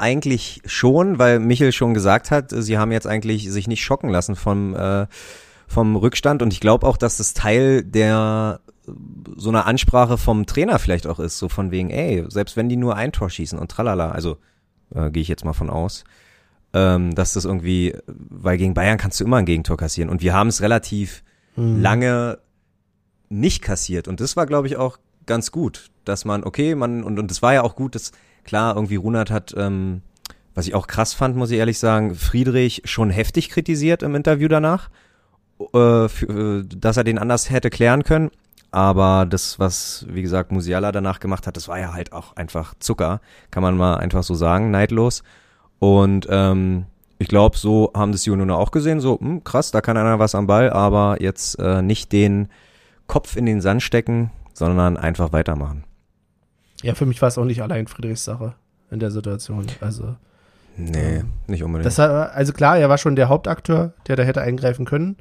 eigentlich schon, weil Michel schon gesagt hat, sie haben jetzt eigentlich sich nicht schocken lassen vom, äh, vom Rückstand und ich glaube auch, dass das Teil der so einer Ansprache vom Trainer vielleicht auch ist, so von wegen, ey, selbst wenn die nur ein Tor schießen und tralala, also äh, gehe ich jetzt mal von aus, ähm, dass das irgendwie, weil gegen Bayern kannst du immer ein Gegentor kassieren. Und wir haben es relativ lange nicht kassiert. Und das war, glaube ich, auch ganz gut, dass man, okay, man, und, und es war ja auch gut, dass, klar, irgendwie Runert hat, ähm, was ich auch krass fand, muss ich ehrlich sagen, Friedrich schon heftig kritisiert im Interview danach, äh, für, äh, dass er den anders hätte klären können. Aber das, was, wie gesagt, Musiala danach gemacht hat, das war ja halt auch einfach Zucker, kann man mal einfach so sagen, neidlos. Und ähm, ich glaube, so haben das die Unioner auch gesehen, so, hm, krass, da kann einer was am Ball, aber jetzt äh, nicht den Kopf in den Sand stecken, sondern einfach weitermachen. Ja, für mich war es auch nicht allein Friedrichs Sache in der Situation. Also, Nee, nicht unbedingt. war- also klar, er war schon der Hauptakteur, der da hätte eingreifen können,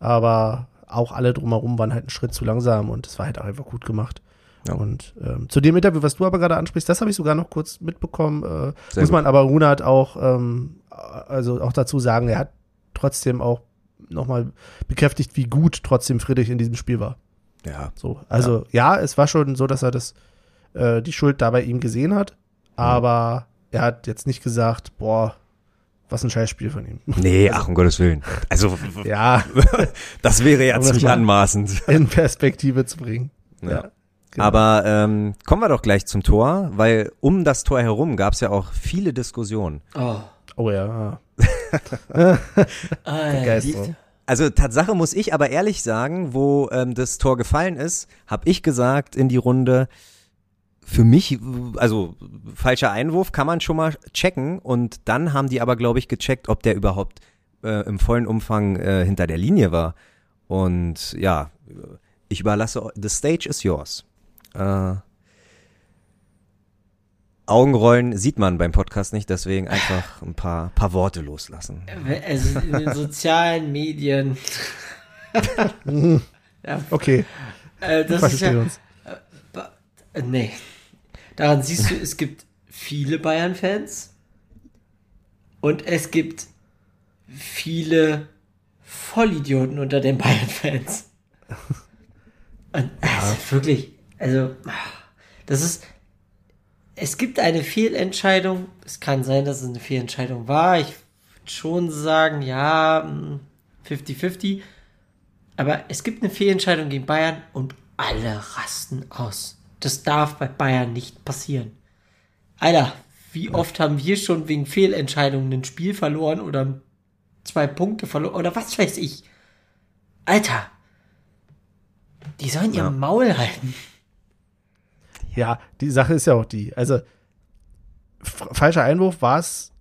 aber auch alle drumherum waren halt einen Schritt zu langsam und es war halt auch einfach gut gemacht. Ja. Und ähm, zu dem Interview, was du aber gerade ansprichst, das habe ich sogar noch kurz mitbekommen. Äh, Sehr muss gut. man aber Runert auch, ähm, also auch dazu sagen, er hat trotzdem auch nochmal bekräftigt, wie gut trotzdem Friedrich in diesem Spiel war. ja, So, also ja. es war schon so, dass er das äh, die Schuld da bei ihm gesehen hat, aber er hat jetzt nicht gesagt, boah, was ein Scheißspiel von ihm. nee, ach, um Gottes Willen. Also, ja, das wäre Um jetzt das nicht mal- anmaßend. in Perspektive zu bringen. Ja. genau. Aber ähm, kommen wir doch gleich zum Tor, weil um das Tor herum gab es ja auch viele Diskussionen. Oh. Oh ja, Begeisterung. Also Tatsache muss ich aber ehrlich sagen, wo ähm, das Tor gefallen ist, habe ich gesagt in die Runde, für mich, also falscher Einwurf kann man schon mal checken und dann haben die aber, glaube ich, gecheckt, ob der überhaupt äh, im vollen Umfang äh, hinter der Linie war. Und ja, ich überlasse, the stage is yours. Äh, Augenrollen sieht man beim Podcast nicht, deswegen einfach ein paar, paar Worte loslassen. Also in den sozialen Medien. ja. Okay. Äh, das ist ja, uns. Nee. Daran siehst du, es gibt viele Bayern-Fans und es gibt viele Vollidioten unter den Bayern-Fans. Und also wirklich, also, das ist, es gibt eine Fehlentscheidung. Es kann sein, dass es eine Fehlentscheidung war. Ich würde schon sagen, ja, 50-50. Hm, Aber es gibt eine Fehlentscheidung gegen Bayern und alle rasten aus. Das darf bei Bayern nicht passieren. Alter, wie oft haben wir schon wegen Fehlentscheidungen ein Spiel verloren oder zwei Punkte verloren oder was weiß ich. Alter, die sollen ihr ja. Maul halten. Ja, die Sache ist ja auch die. Also, falscher Einwurf war es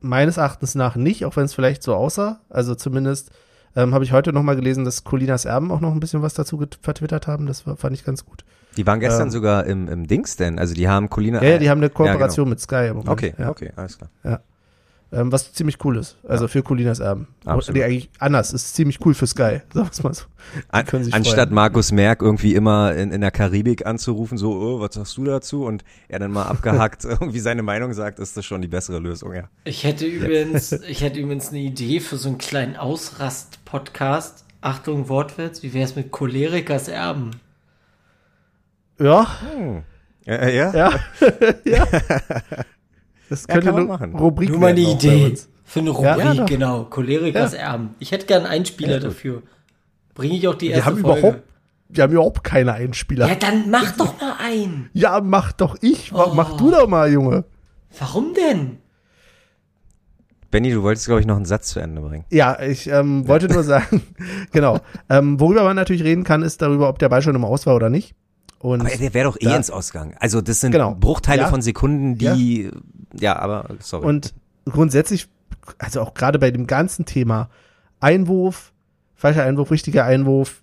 meines Erachtens nach nicht, auch wenn es vielleicht so aussah. Also zumindest ähm, habe ich heute noch mal gelesen, dass Colinas Erben auch noch ein bisschen was dazu vertwittert haben. Das war, fand ich ganz gut. Die waren gestern ähm, sogar im, im Dings denn. Also die haben Colina. Ja, die haben eine Kooperation ja, genau. mit Sky. Moment. Okay, ja. okay, alles klar. Ja. Ähm, was ziemlich cool ist. Also ja. für Colinas Erben. Absolut. Nee, eigentlich anders. Ist ziemlich cool für Sky. Sagen wir mal so. An, anstatt freuen. Markus Merck irgendwie immer in, in der Karibik anzurufen, so, oh, was sagst du dazu? Und er dann mal abgehackt irgendwie seine Meinung sagt, ist das schon die bessere Lösung, ja. Ich hätte übrigens, ich hätte übrigens eine Idee für so einen kleinen Ausrast-Podcast. Achtung, Wortwitz, wie wäre es mit Cholerikers Erben? Ja. Hm. Ja, ja. Ja. ja. Das könnte ja, eine machen. Rubrik Nur mal eine Idee. Für eine Rubrik, ja, genau. Cholerikers ja. Erben. Ich hätte gern einen Einspieler dafür. Bringe ich auch die erste wir haben Folge. Überhaupt, wir haben überhaupt keine Einspieler. Ja, dann mach doch mal einen. Ja, mach doch ich. Oh. Mach du doch mal, Junge. Warum denn? Benny, du wolltest, glaube ich, noch einen Satz zu Ende bringen. Ja, ich ähm, wollte nur sagen, genau. Ähm, worüber man natürlich reden kann, ist darüber, ob der Ball schon im Aus war oder nicht. Und aber der wäre doch eh ins Ausgang. Also das sind genau. Bruchteile ja. von Sekunden, die ja. Ja, aber sorry. Und grundsätzlich, also auch gerade bei dem ganzen Thema Einwurf, falscher Einwurf, richtiger Einwurf,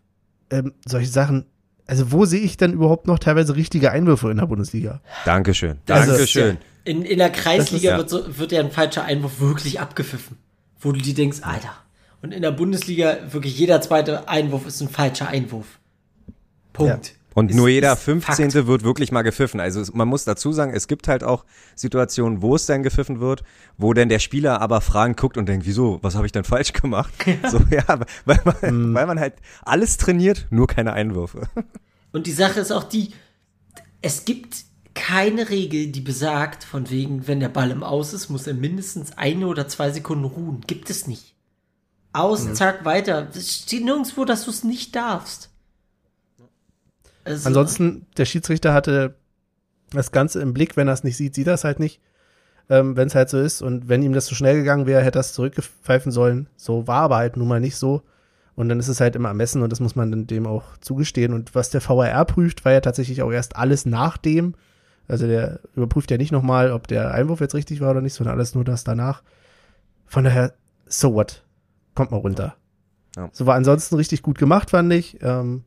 ähm, solche Sachen. Also wo sehe ich denn überhaupt noch teilweise richtige Einwürfe in der Bundesliga? Dankeschön. Dankeschön. in, in der Kreisliga ist, wird, so, wird ja ein falscher Einwurf wirklich abgepfiffen. Wo du dir denkst, Alter. Und in der Bundesliga wirklich jeder zweite Einwurf ist ein falscher Einwurf. Punkt. Ja. Und ist, nur jeder 15. Fakt. wird wirklich mal gepfiffen. Also man muss dazu sagen, es gibt halt auch Situationen, wo es dann gepfiffen wird, wo dann der Spieler aber Fragen guckt und denkt, wieso, was habe ich denn falsch gemacht? Ja. So, ja, weil man, mm. weil man halt alles trainiert, nur keine Einwürfe. Und die Sache ist auch die, es gibt keine Regel, die besagt, von wegen, wenn der Ball im Aus ist, muss er mindestens eine oder zwei Sekunden ruhen. Gibt es nicht. Aus, mhm. zack, weiter. Es steht nirgendwo, dass du es nicht darfst. Also, Ansonsten, der Schiedsrichter hatte das Ganze im Blick, wenn er es nicht sieht, sieht er es halt nicht. Ähm, wenn es halt so ist. Und wenn ihm das zu so schnell gegangen wäre, hätte er es zurückgepfeifen sollen. So war aber halt nun mal nicht so. Und dann ist es halt immer ermessen und das muss man dann dem auch zugestehen. Und was der VAR prüft, war ja tatsächlich auch erst alles nach dem. Also der überprüft ja nicht nochmal, ob der Einwurf jetzt richtig war oder nicht, sondern alles nur das danach. Von daher, so what? Kommt mal runter. Ja. So war ansonsten richtig gut gemacht, fand ich. Ähm,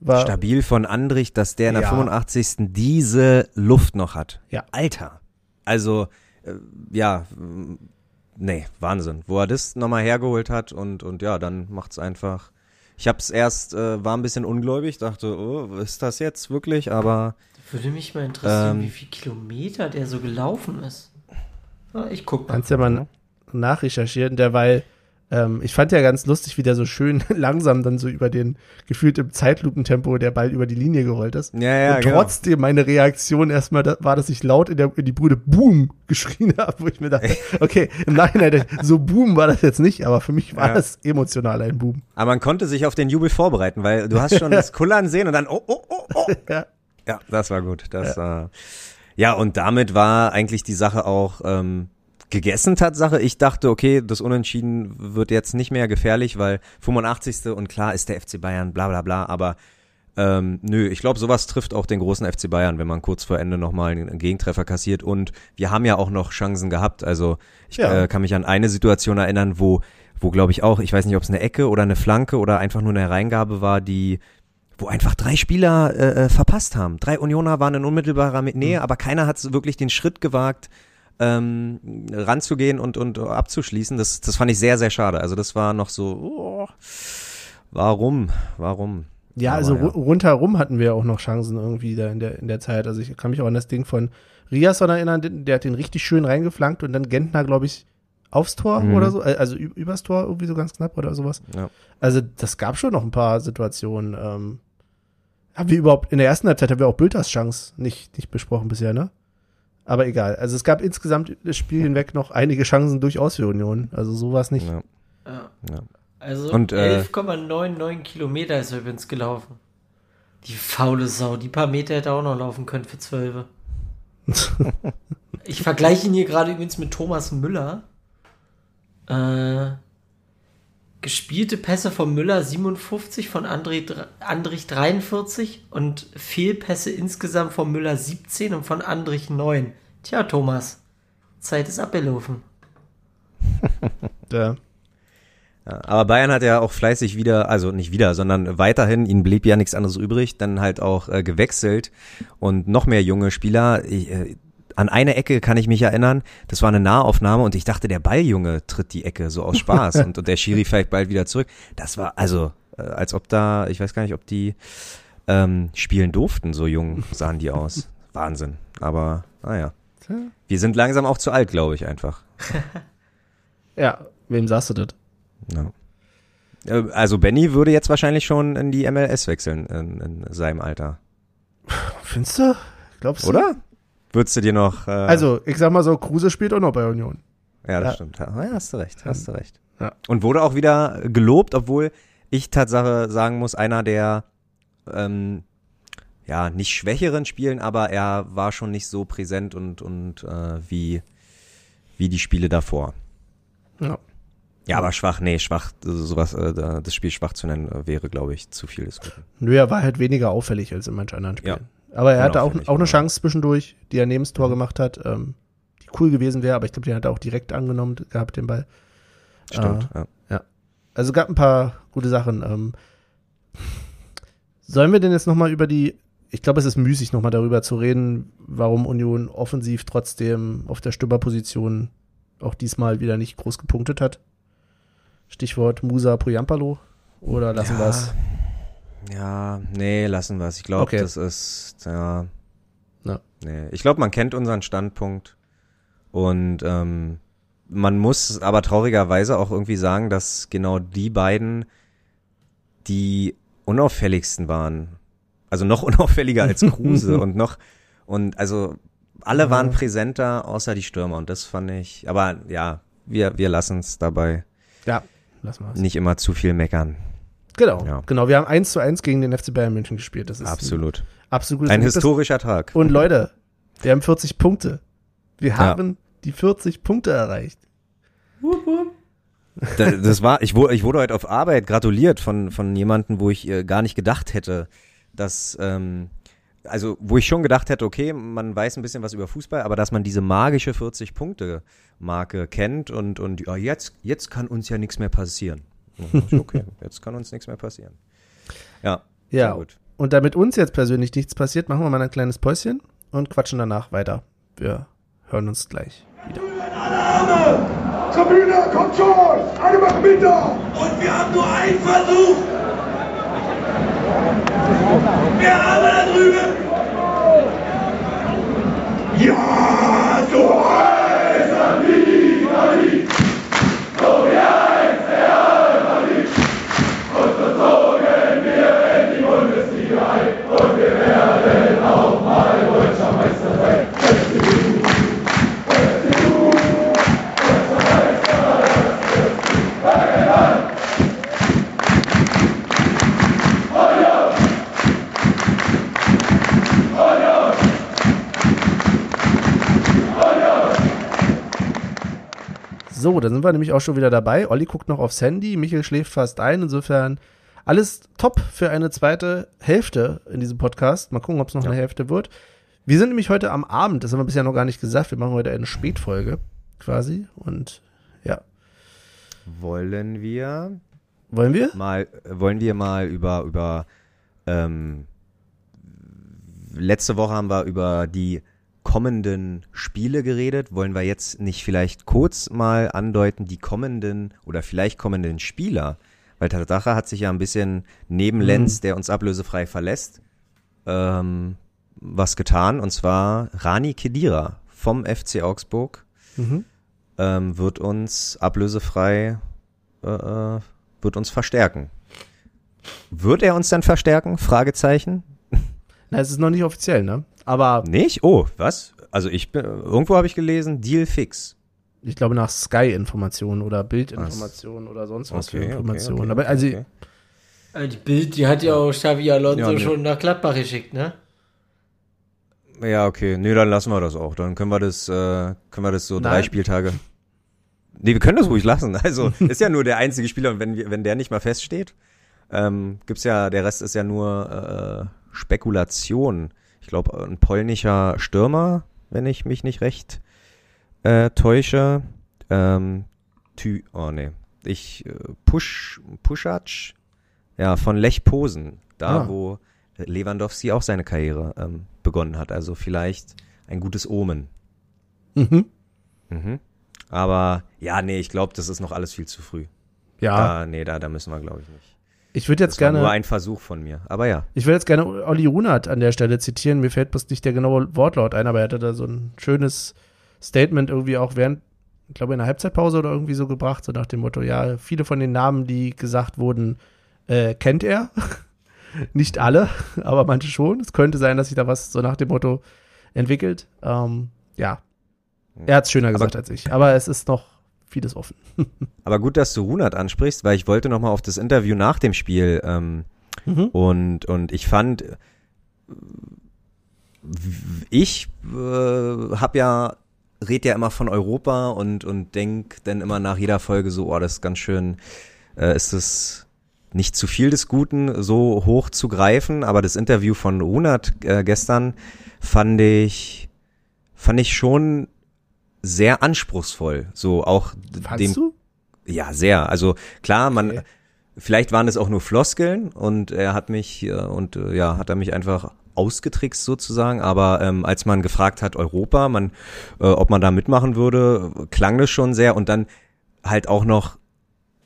war Stabil von Andrich, dass der in der ja. 85. diese Luft noch hat. Ja. Alter. Also, äh, ja, nee, Wahnsinn. Wo er das nochmal hergeholt hat und, und ja, dann macht's einfach. Ich hab's erst, äh, war ein bisschen ungläubig, dachte, oh, ist das jetzt wirklich? Aber. Würde mich mal interessieren, ähm, wie viel Kilometer der so gelaufen ist. Ich guck mal. Kannst ja mal nachrecherchieren, derweil ähm, ich fand ja ganz lustig, wie der so schön langsam dann so über den gefühlt im Zeitlupentempo der Ball über die Linie gerollt ist. Ja, ja, Und genau. trotzdem meine Reaktion erstmal da, war, dass ich laut in, der, in die Bude Boom geschrien habe, wo ich mir dachte, okay, im Nachhinein, so Boom war das jetzt nicht, aber für mich war ja. das emotional ein Boom. Aber man konnte sich auf den Jubel vorbereiten, weil du hast schon das Kullern sehen und dann, oh, oh, oh, oh. Ja, ja das war gut. Das, ja. Äh, ja, und damit war eigentlich die Sache auch, ähm, gegessen, Tatsache. Ich dachte, okay, das Unentschieden wird jetzt nicht mehr gefährlich, weil 85. und klar ist der FC Bayern, bla bla bla, aber Ähm, nö, ich glaube, sowas trifft auch den großen FC Bayern, wenn man kurz vor Ende nochmal einen Gegentreffer kassiert. Und wir haben ja auch noch Chancen gehabt. Also ich Ja. äh, kann mich an eine Situation erinnern, wo, wo glaube ich auch, ich weiß nicht, ob es eine Ecke oder eine Flanke oder einfach nur eine Hereingabe war, die wo einfach drei Spieler äh, äh, verpasst haben. Drei Unioner waren in unmittelbarer Nähe, aber keiner hat wirklich den Schritt gewagt, ähm, ranzugehen und, und abzuschließen. Das, das fand ich sehr, sehr schade. Also das war noch so, oh, warum, warum? Ja, Aber also ja. ru- rundherum hatten wir auch noch Chancen irgendwie da in der, in der Zeit. Also ich kann mich auch an das Ding von Riasson erinnern, der hat den richtig schön reingeflankt und dann Gentner, glaube ich, aufs Tor Mhm. oder so, äh, also übers Tor irgendwie so ganz knapp oder sowas. Ja. Also das gab schon noch ein paar Situationen. Ähm, haben wir überhaupt, in der ersten Halbzeit haben wir auch Bülters Chance nicht, nicht besprochen bisher, ne? Aber egal. Also es gab insgesamt das Spiel hinweg noch einige Chancen durchaus für Union. Also so war es nicht. Ja, Ja. ja. Also Und, äh, 11,99 Kilometer ist er übrigens gelaufen. Die faule Sau. Die paar Meter hätte er auch noch laufen können für 12. ich vergleiche ihn hier gerade übrigens mit Thomas Müller. Äh, gespielte Pässe von Müller 57, von André, dr- Andrich 43 und Fehlpässe insgesamt von Müller 17 und von Andrich 9. Tja, Thomas, Zeit ist abgelaufen. Ja, aber Bayern hat ja auch fleißig wieder, also nicht wieder, sondern weiterhin, ihnen blieb ja nichts anderes übrig, dann halt auch äh, gewechselt und noch mehr junge Spieler. Ich, äh, an eine Ecke kann ich mich erinnern, das war eine Nahaufnahme und ich dachte, der Balljunge tritt die Ecke so aus Spaß und, und der Schiri fällt bald wieder zurück. Das war also, äh, als ob da, ich weiß gar nicht, ob die ähm, spielen durften, so jung sahen die aus. Wahnsinn. Aber, naja. Tja. Wir sind langsam auch zu alt, glaube ich, einfach. Ja, wem sagst du das? Ja. Äh, Also Benny würde jetzt wahrscheinlich schon in die MLS wechseln in, in seinem Alter, Findest du? Glaubst du? oder? Würdest du dir noch? Äh, Also, ich sag mal so, Kruse spielt auch noch bei Union. ja, das ja. stimmt. Ja, hast du recht, hast du recht. Ja. Und wurde auch wieder gelobt, obwohl ich Tatsache sagen muss, einer der ähm, ja nicht schwächeren Spielen, aber er war schon nicht so präsent und und äh, wie wie die Spiele davor. Ja. Ja, aber schwach, nee, schwach, sowas, äh, da- das Spiel schwach zu nennen, äh, wäre, glaube ich, zu viel des Guten. Nö, er war halt weniger auffällig als in manch anderen Spielen. Aber er hatte auch, auch eine. Chance zwischendurch, die er neben das Tor gemacht hat, ähm, die cool gewesen wäre, aber ich glaube, den hat er auch direkt angenommen gehabt, den Ball. Stimmt, ja. Also gab ein paar gute Sachen. Ähm, sollen wir denn jetzt nochmal über die, ich glaube, es ist müßig, nochmal darüber zu reden, warum Union offensiv trotzdem auf der Stürmerposition auch diesmal wieder nicht groß gepunktet hat? Stichwort Musa Puyampalo oder lassen Ja. wir es? Ja, nee, lassen wir es. Ich glaube, Okay. das ist, ja. Ja. Nee. Ich glaube, man kennt unseren Standpunkt. Und ähm, man muss aber traurigerweise auch irgendwie sagen, dass genau die beiden die unauffälligsten waren. Also noch unauffälliger als Kruse und noch, und also alle Ja. waren präsenter, außer die Stürmer. Und das fand ich, aber ja, wir, wir lassen es dabei Ja, lassen wir es. nicht immer zu viel meckern. Genau, Ja. genau. Wir haben 1 zu 1 gegen den FC Bayern München gespielt. Das ist Absolut. Ein absolutes Ein historischer Tag. Und Leute, wir haben 40 Punkte. Wir Ja. haben die 40 Punkte erreicht. Da- Das war, ich wurde, ich wurde heute auf Arbeit gratuliert von, von jemandem, wo ich äh, gar nicht gedacht hätte, dass, ähm, also wo ich schon gedacht hätte, okay, man weiß ein bisschen was über Fußball, aber dass man diese magische 40-Punkte-Marke kennt und, und ja, jetzt, jetzt kann uns ja nichts mehr passieren. Okay, jetzt kann uns nichts mehr passieren. Ja, Ja, sehr gut. und damit uns jetzt persönlich nichts passiert, machen wir mal ein kleines Päuschen und quatschen danach weiter. Wir hören uns gleich wieder. Tribüne, kommt schon! Alle machen mit da! Und wir haben nur einen Versuch. Wer aber da drüben? Ja, so So, da sind wir nämlich auch schon wieder dabei. Olli guckt noch aufs Handy, Michael schläft fast ein. Insofern Alles top für eine zweite Hälfte in diesem Podcast. Mal gucken, ob es noch Ja. eine Hälfte wird. Wir sind nämlich heute am Abend, das haben wir bisher noch gar nicht gesagt. Wir machen heute eine Spätfolge quasi. Und ja, Wollen wir wollen wir? mal, wollen wir mal über, über, ähm, letzte Woche haben wir über die kommenden Spiele geredet. Wollen wir jetzt nicht vielleicht kurz mal andeuten, die kommenden oder vielleicht kommenden Spieler? Weil Tatsache hat sich ja ein bisschen neben Mhm. Lenz, der uns ablösefrei verlässt, ähm, was getan. Und zwar Rani Kedira vom FC Augsburg Mhm. ähm, wird uns ablösefrei äh, äh, wird uns verstärken. Wird er uns dann verstärken? Fragezeichen. Na, es ist noch nicht offiziell, ne? Aber Nicht? Oh, was? Also ich bin, irgendwo habe ich gelesen, Deal fix. ich glaube nach Sky-Informationen oder Bildinformationen oder sonst was für Informationen. Aber also, okay. Äh, Die Bild, die hat ja auch Xavi Alonso Ja, nee. schon nach Gladbach geschickt, ne? Ja, okay. Nee, dann lassen wir das auch. Dann können wir das, äh, können wir das so drei Nein. Spieltage. Nee, wir können das ruhig lassen. Also, ist ja nur der einzige Spieler und wenn, wenn der nicht mal feststeht, ähm, gibt's ja, der Rest ist ja nur äh, Spekulation. Ich glaube, ein polnischer Stürmer, wenn ich mich nicht recht äh, täusche. Ähm, Tü, oh nee. Ich, äh, Push, Puschac, ja, von Lech Posen, da Ah. wo Lewandowski auch seine Karriere ähm, begonnen hat. Also vielleicht ein gutes Omen. mhm. Mhm. Aber ja, nee, ich glaube, das ist noch alles viel zu früh. ja, Da, nee, da, da müssen wir, glaube ich, nicht. Ich würde jetzt Das war gerne. nur ein Versuch von mir. Aber ja. Ich will jetzt gerne Olli Runert an der Stelle zitieren. Mir fällt bloß nicht der genaue Wortlaut ein, aber er hatte da so ein schönes Statement irgendwie auch während, ich glaube, in der Halbzeitpause oder irgendwie so gebracht, so nach dem Motto, ja, viele von den Namen, die gesagt wurden, äh, kennt er. nicht alle, aber manche schon. Es könnte sein, dass sich da was so nach dem Motto entwickelt. Ähm, ja. Er hat es schöner gesagt als ich, aber es ist noch vieles offen. Aber gut, dass du Runert ansprichst, weil ich wollte noch mal auf das Interview nach dem Spiel ähm, Mhm. und und ich fand, äh, ich äh, habe ja red ja immer von Europa und und denk dann immer nach jeder Folge so, oh, das ist ganz schön, äh, ist es nicht zu viel des Guten, so hoch zu greifen, aber das Interview von Runert äh, gestern fand ich fand ich schon sehr anspruchsvoll, so auch Fandst dem du? ja, sehr. Also klar, man, Okay. vielleicht waren es auch nur Floskeln und er hat mich äh, und äh, ja, hat er mich einfach ausgetrickst sozusagen. Aber ähm, als man gefragt hat Europa, man, äh, ob man da mitmachen würde, klang das schon sehr und dann halt auch noch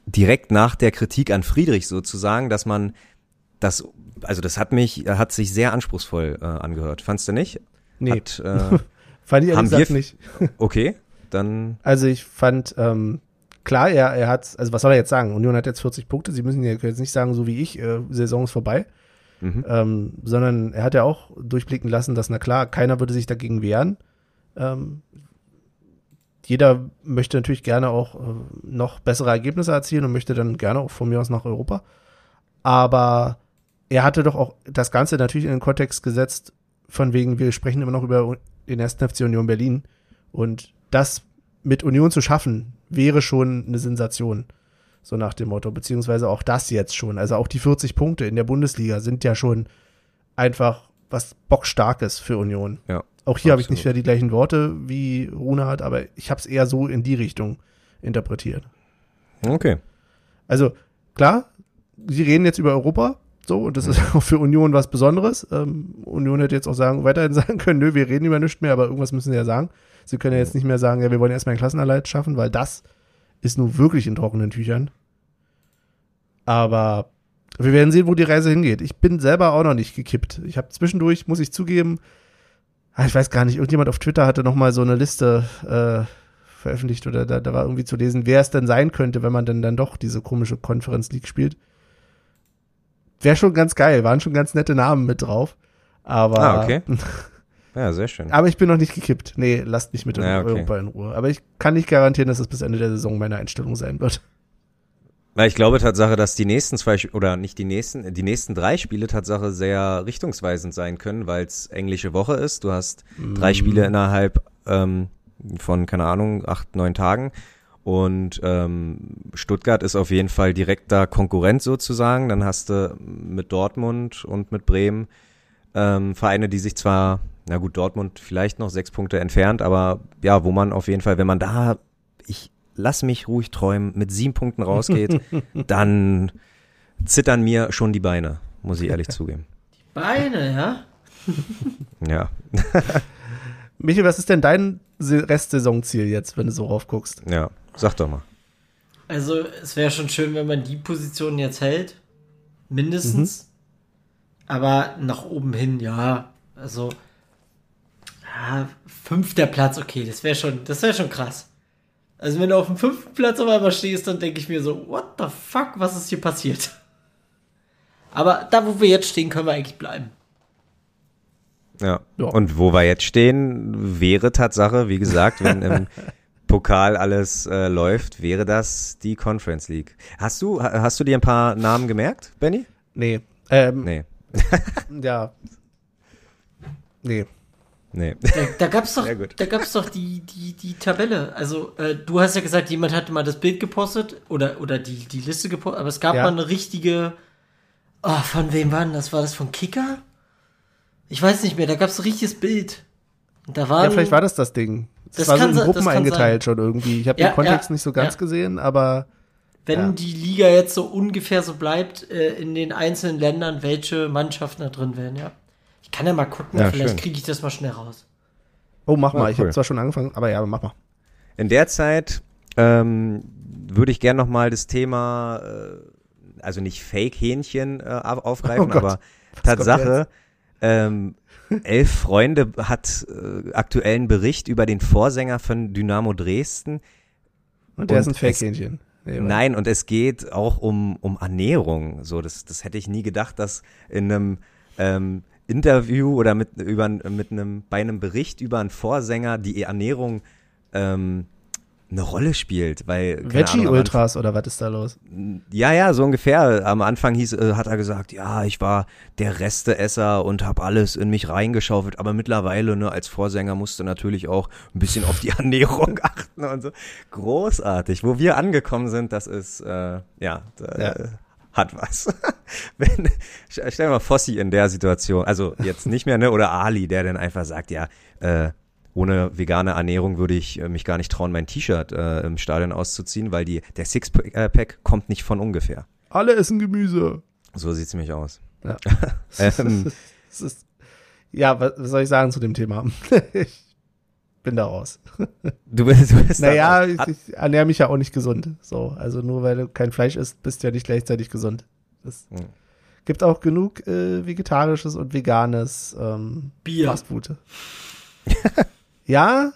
direkt nach der Kritik an Friedrich sozusagen, dass man das, also das hat mich, hat sich sehr anspruchsvoll äh, angehört. Fandst du nicht? Nee, Hat, äh, fand ich ehrlich gesagt nicht. okay, dann Also ich fand, ähm, klar, er, er hat, also was soll er jetzt sagen? Union hat jetzt 40 Punkte, sie müssen ja jetzt nicht sagen, so wie ich, äh, Saison ist vorbei, mhm. ähm, sondern er hat ja auch durchblicken lassen, dass, na klar, keiner würde sich dagegen wehren. Ähm, jeder möchte natürlich gerne auch äh, noch bessere Ergebnisse erzielen und möchte dann gerne auch von mir aus nach Europa. Aber er hatte doch auch das Ganze natürlich in den Kontext gesetzt, von wegen, wir sprechen immer noch über den ersten FC Union Berlin. Und das mit Union zu schaffen, wäre schon eine Sensation. So nach dem Motto. Beziehungsweise auch das jetzt schon. Also auch die 40 Punkte in der Bundesliga sind ja schon einfach was Bockstarkes für Union. Ja, Auch hier habe ich nicht wieder die gleichen Worte wie Rune hat, aber ich habe es eher so in die Richtung interpretiert. okay. Also klar, sie reden jetzt über Europa, so, und das ist auch für Union was Besonderes. Ähm, Union hätte jetzt auch sagen, weiterhin sagen können, nö, wir reden über nichts mehr, aber irgendwas müssen sie ja sagen. Sie können ja jetzt nicht mehr sagen, ja, wir wollen erstmal einen Klassenerhalt schaffen, weil das ist nun wirklich in trockenen Tüchern. Aber wir werden sehen, wo die Reise hingeht. Ich bin selber auch noch nicht gekippt. Ich habe zwischendurch, muss ich zugeben, ah, ich weiß gar nicht, irgendjemand auf Twitter hatte noch mal so eine Liste äh, veröffentlicht oder da, da war irgendwie zu lesen, wer es denn sein könnte, wenn man denn dann doch diese komische Conference League spielt. Wäre schon ganz geil, waren schon ganz nette Namen mit drauf. Aber, Ah, okay. Ja, sehr schön. aber ich bin noch nicht gekippt. Nee, lasst mich mit Ja, okay. Europa in Ruhe. Aber ich kann nicht garantieren, dass es bis Ende der Saison meine Einstellung sein wird. Weil ich glaube Tatsache, dass die nächsten zwei oder nicht die nächsten, die nächsten drei Spiele Tatsache sehr richtungsweisend sein können, weil es englische Woche ist. Du hast drei Spiele innerhalb ähm, von, keine Ahnung, acht, neun Tagen. Und ähm, Stuttgart ist auf jeden Fall direkter Konkurrent sozusagen. Dann hast du mit Dortmund und mit Bremen ähm, Vereine, die sich zwar, na gut, Dortmund vielleicht noch sechs Punkte entfernt, aber ja, wo man auf jeden Fall, wenn man da, ich lass mich ruhig träumen, mit sieben Punkten rausgeht, dann zittern mir schon die Beine, muss ich ehrlich zugeben. Beine, ja? Ja, Michael, was ist denn dein Restsaisonziel jetzt, wenn du so raufguckst? ja, sag doch mal. Also, es wäre schon schön, wenn man die Position jetzt hält. Mindestens. Aber nach oben hin, ja. Also, ja, fünfter Platz, okay, das wäre schon, das wäre schon krass. Also, wenn du auf dem fünften Platz auf einmal stehst, dann denke ich mir so, what the fuck, was ist hier passiert? Aber da, wo wir jetzt stehen, können wir eigentlich bleiben. Ja. Ja. Und wo wir jetzt stehen, wäre Tatsache, wie gesagt, wenn im Pokal alles äh, läuft, wäre das die Conference League. Hast du, ha- hast du dir ein paar Namen gemerkt, Benny? Nee. Ähm, Nee. Ja. Nee. Nee. Da, da gab's doch, da gab's doch die, die, die Tabelle. Also, äh, du hast ja gesagt, jemand hatte mal das Bild gepostet oder, oder die, die Liste gepostet, aber es gab Ja. mal eine richtige. Oh, von wem war denn das? War das von Kicker? Ich weiß nicht mehr, da gab's ein richtiges Bild. Und da waren, Ja, vielleicht war das das Ding. Das, Das war so in Gruppen eingeteilt schon irgendwie. Ich habe Ja, den Kontext ja, nicht so ganz ja. gesehen, aber wenn ja. die Liga jetzt so ungefähr so bleibt, äh, in den einzelnen Ländern, welche Mannschaften da drin wären, ja. Ich kann ja mal gucken, Ja, vielleicht kriege ich das mal schnell raus. oh, mach mal. Ich habe cool. zwar schon angefangen, aber ja, mach mal. In der Zeit ähm, würde ich gern nochmal das Thema, äh, also nicht Fake-Hähnchen äh, auf- aufgreifen, Oh aber Tatsache, ähm, Elf Freunde hat äh, aktuellen Bericht über den Vorsänger von Dynamo Dresden. Und der Und ist ein Fake-Hähnchen. Nein, und es geht auch um, um Ernährung. So, das, das hätte ich nie gedacht, dass in einem ähm, Interview oder mit, über, mit einem, bei einem Bericht über einen Vorsänger die Ernährung ähm, eine Rolle spielt, weil keine Ahnung, Veggie-Ultras oder was ist da los? ja, ja, so ungefähr. Am Anfang hieß, äh, hat er gesagt, ja, ich war der Resteesser und habe alles in mich reingeschaufelt, aber mittlerweile, ne, als Vorsänger musste natürlich auch ein bisschen auf die Ernährung achten und so. Großartig. Wo wir angekommen sind, das ist, äh, ja, da, Ja. Äh, hat was. Wenn, stell dir mal Fossi in der Situation, also jetzt nicht mehr, ne, oder Ali, der dann einfach sagt, ja, äh, ohne vegane Ernährung würde ich äh, mich gar nicht trauen, mein T-Shirt äh, im Stadion auszuziehen, weil die, der Sixpack kommt nicht von ungefähr. Alle essen Gemüse. So sieht's nämlich aus. Ja. Ähm, Das ist, ja, was, soll ich sagen zu dem Thema? ich bin da raus. du bist, du bist Naja, da- ich, ich ernähre mich ja auch nicht gesund. So, also nur weil du kein Fleisch isst, bist du ja nicht gleichzeitig gesund. Es Hm. gibt auch genug äh, vegetarisches und veganes ähm, Bier. Fastfood. Ja,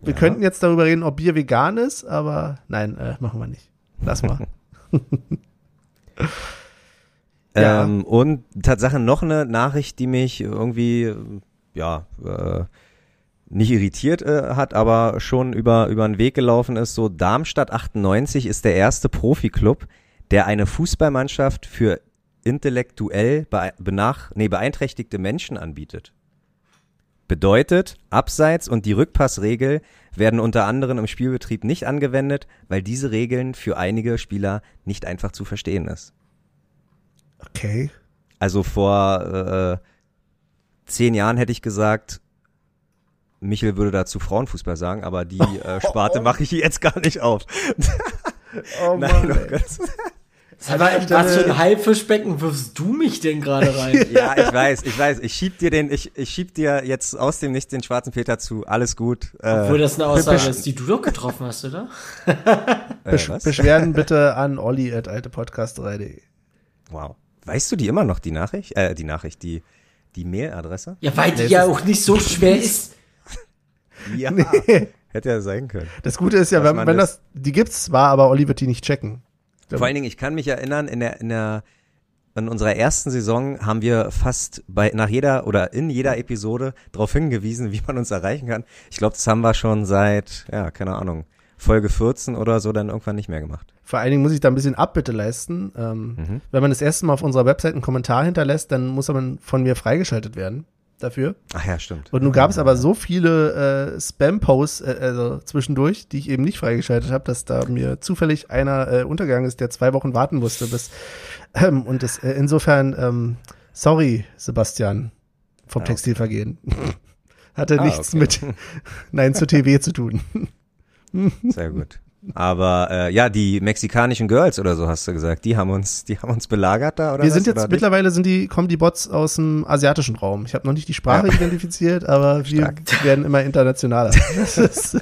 wir Ja. könnten jetzt darüber reden, ob Bier vegan ist, aber nein, äh, machen wir nicht. Lass mal. Ja. Ähm, und Tatsache noch eine Nachricht, die mich irgendwie, ja, äh, nicht irritiert äh, hat, aber schon über, über den Weg gelaufen ist. So, Darmstadt 98 ist der erste Profiklub, der eine Fußballmannschaft für intellektuell bee benach nee, beeinträchtigte Menschen anbietet. Bedeutet, Abseits und die Rückpassregel werden unter anderem im Spielbetrieb nicht angewendet, weil diese Regeln für einige Spieler nicht einfach zu verstehen ist. Okay. Also vor äh, zehn Jahren hätte ich gesagt, Michel würde dazu Frauenfußball sagen, aber die äh, Sparte mache ich jetzt gar nicht auf. Oh Nein, oh ey. Gott. Sag mal, was für ein Haifischbecken wirfst du mich denn gerade rein? Ja, ich weiß, ich weiß. Ich schieb dir den, ich, ich schieb dir jetzt aus dem Nicht den schwarzen Peter zu. Alles gut. Äh, Obwohl das eine Aussage ist, die du doch getroffen hast, oder? äh, Besch was? Beschwerden bitte an olli at altepodcast3.de. Wow. Weißt du die immer noch, die Nachricht? Äh, die Nachricht, die, die Mailadresse? Ja, weil die ja auch nicht so schwer ist. Ja. Hätte ja sein können. Das Gute ist ja, Dass wenn, wenn das- das, die gibt's zwar, aber Olli wird die nicht checken. Vor allen Dingen, ich kann mich erinnern, in der, in der, in unserer ersten Saison haben wir fast bei, nach jeder oder in jeder Episode darauf hingewiesen, wie man uns erreichen kann. Ich glaube, das haben wir schon seit, ja, keine Ahnung, Folge 14 oder so dann irgendwann nicht mehr gemacht. Vor allen Dingen muss ich da ein bisschen Abbitte leisten. Ähm, Mhm. Wenn man das erste Mal auf unserer Website einen Kommentar hinterlässt, dann muss man von mir freigeschaltet werden. Dafür. Ach ja, stimmt. Und nun gab es aber so viele äh, Spam-Posts äh, also zwischendurch, die ich eben nicht freigeschaltet habe, dass da mir zufällig einer äh, untergegangen ist, der zwei Wochen warten musste. Bis, ähm, und das, äh, insofern, ähm, sorry, Sebastian, vom Ah, okay. Textilvergehen. Hatte Ah, nichts okay. mit Nein zu TV zu tun. Sehr gut. Aber äh, ja, die mexikanischen Girls oder so hast du gesagt, die haben uns, die haben uns belagert da oder Wir was, sind jetzt mittlerweile sind die, kommen die Bots aus dem asiatischen Raum. Ich habe noch nicht die Sprache Ja. identifiziert, aber wir Stark. werden immer internationaler. Das ist,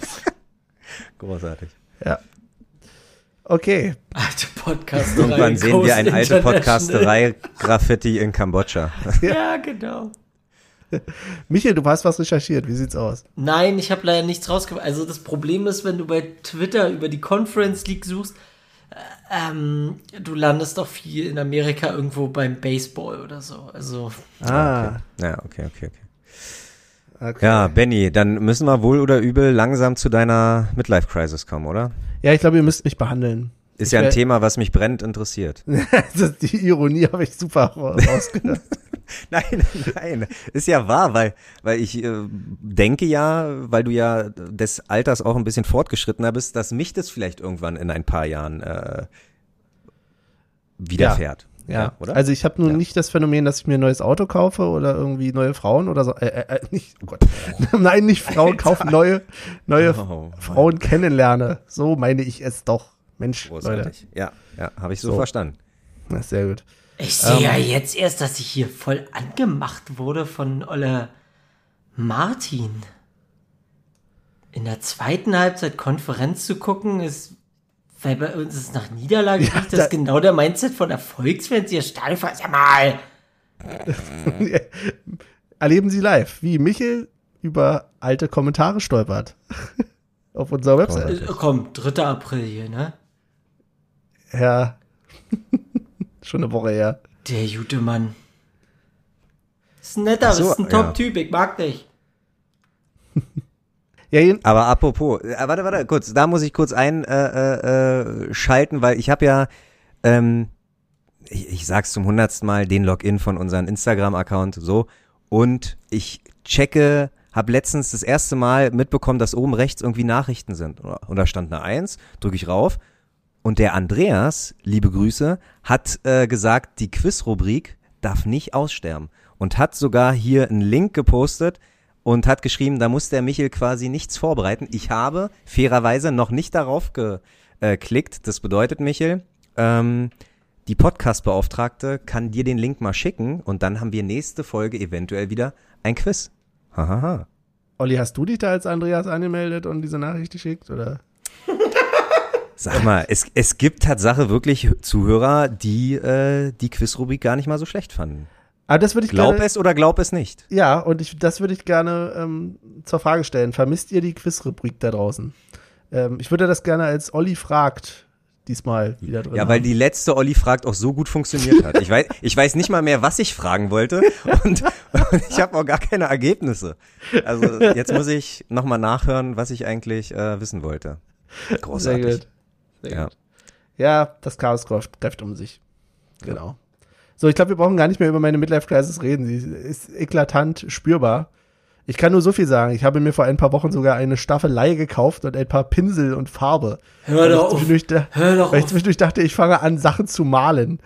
großartig. ja. Okay. Alte Podcast. Irgendwann sehen wir ein alte Podcasterei Graffiti in Kambodscha. Ja, genau. Michael, du hast was recherchiert. Wie sieht's aus? Nein, ich habe leider nichts rausgefunden. Also das Problem ist, wenn du bei Twitter über die Conference League suchst, äh, ähm, du landest doch viel in Amerika irgendwo beim Baseball oder so. Also Ah, Ja, okay, okay, okay. okay. Ja, Benny, dann müssen wir wohl oder übel langsam zu deiner Midlife-Crisis kommen, oder? Ja, ich glaube, ihr müsst mich behandeln. Ist Ich ja ein Thema, was mich brennend interessiert. das, die Ironie habe ich super rausgehört. Nein, nein, ist ja wahr, weil, weil ich äh, denke ja, weil du ja des Alters auch ein bisschen fortgeschrittener bist, dass mich das vielleicht irgendwann in ein paar Jahren äh, widerfährt. Ja, oder? Also ich habe nun Ja. nicht das Phänomen, dass ich mir ein neues Auto kaufe oder irgendwie neue Frauen oder so. Äh, äh, äh, nicht, oh Gott. Nein, nicht Frauen kaufen, neue, neue Oh. Frauen kennenlerne. So meine ich es doch. Mensch, Leute. Großartig. Ja, ja, habe ich so, So. verstanden. Na, sehr gut. ich sehe ja jetzt erst, dass ich hier voll angemacht wurde von Olle Martin. In der zweiten Halbzeit Konferenz zu gucken, ist, weil bei uns es nach Niederlage Ja, das da- ist genau der Mindset von Erfolgsfans, ihr Stadion fahren. Sag mal, Erleben Sie live, wie Michel über alte Kommentare stolpert. Auf unserer Website. äh, komm, 3. April hier, ne? Ja. Schon eine Woche her. Der gute Mann. Ist ein netter, so, ist ein ja. Top-Typ, ich mag dich. Ja, Aber apropos, äh, warte, warte, kurz, da muss ich kurz einschalten, äh, äh, schalten, weil ich habe ja, ähm, ich, ich sag's zum hundertsten Mal, den Login von unserem Instagram-Account so und ich checke, habe letztens das erste Mal mitbekommen, dass oben rechts irgendwie Nachrichten sind und da stand eine Eins, drücke ich rauf und der Andreas, liebe Grüße, hat äh, gesagt, die Quiz-Rubrik darf nicht aussterben und hat sogar hier einen Link gepostet und hat geschrieben, da muss der Michel quasi nichts vorbereiten. Ich habe fairerweise noch nicht darauf geklickt. Das bedeutet, Michel, ähm, die Podcast-Beauftragte kann dir den Link mal schicken und dann haben wir nächste Folge eventuell wieder ein Quiz. Hahaha. Olli, hast du dich da als Andreas angemeldet und diese Nachricht geschickt? Oder? Sag mal, es, es gibt Tatsache wirklich Zuhörer, die äh, die Quiz-Rubrik gar nicht mal so schlecht fanden. Aber das würde ich Glaub gerne, es oder glaub es nicht. Ja, und ich, das würde ich gerne ähm, zur Frage stellen. Vermisst ihr die Quiz-Rubrik da draußen? Ähm, ich würde das gerne als Olli fragt diesmal wieder drin. Ja, weil haben. die letzte Olli fragt auch so gut funktioniert hat. Ich weiß, ich weiß nicht mal mehr, was ich fragen wollte und, und ich habe auch gar keine Ergebnisse. Also jetzt muss ich nochmal nachhören, was ich eigentlich äh, wissen wollte. Großartig. Sehr Ja. gut. Ja, das Chaos greift um sich. Genau. So, ich glaube, wir brauchen gar nicht mehr über meine Midlife Crisis reden. Sie ist eklatant spürbar. Ich kann nur so viel sagen. Ich habe mir vor ein paar Wochen sogar eine Staffelei gekauft und ein paar Pinsel und Farbe. Hör doch auf. Hör doch Weil ich zwischendurch dachte, ich fange an, Sachen zu malen.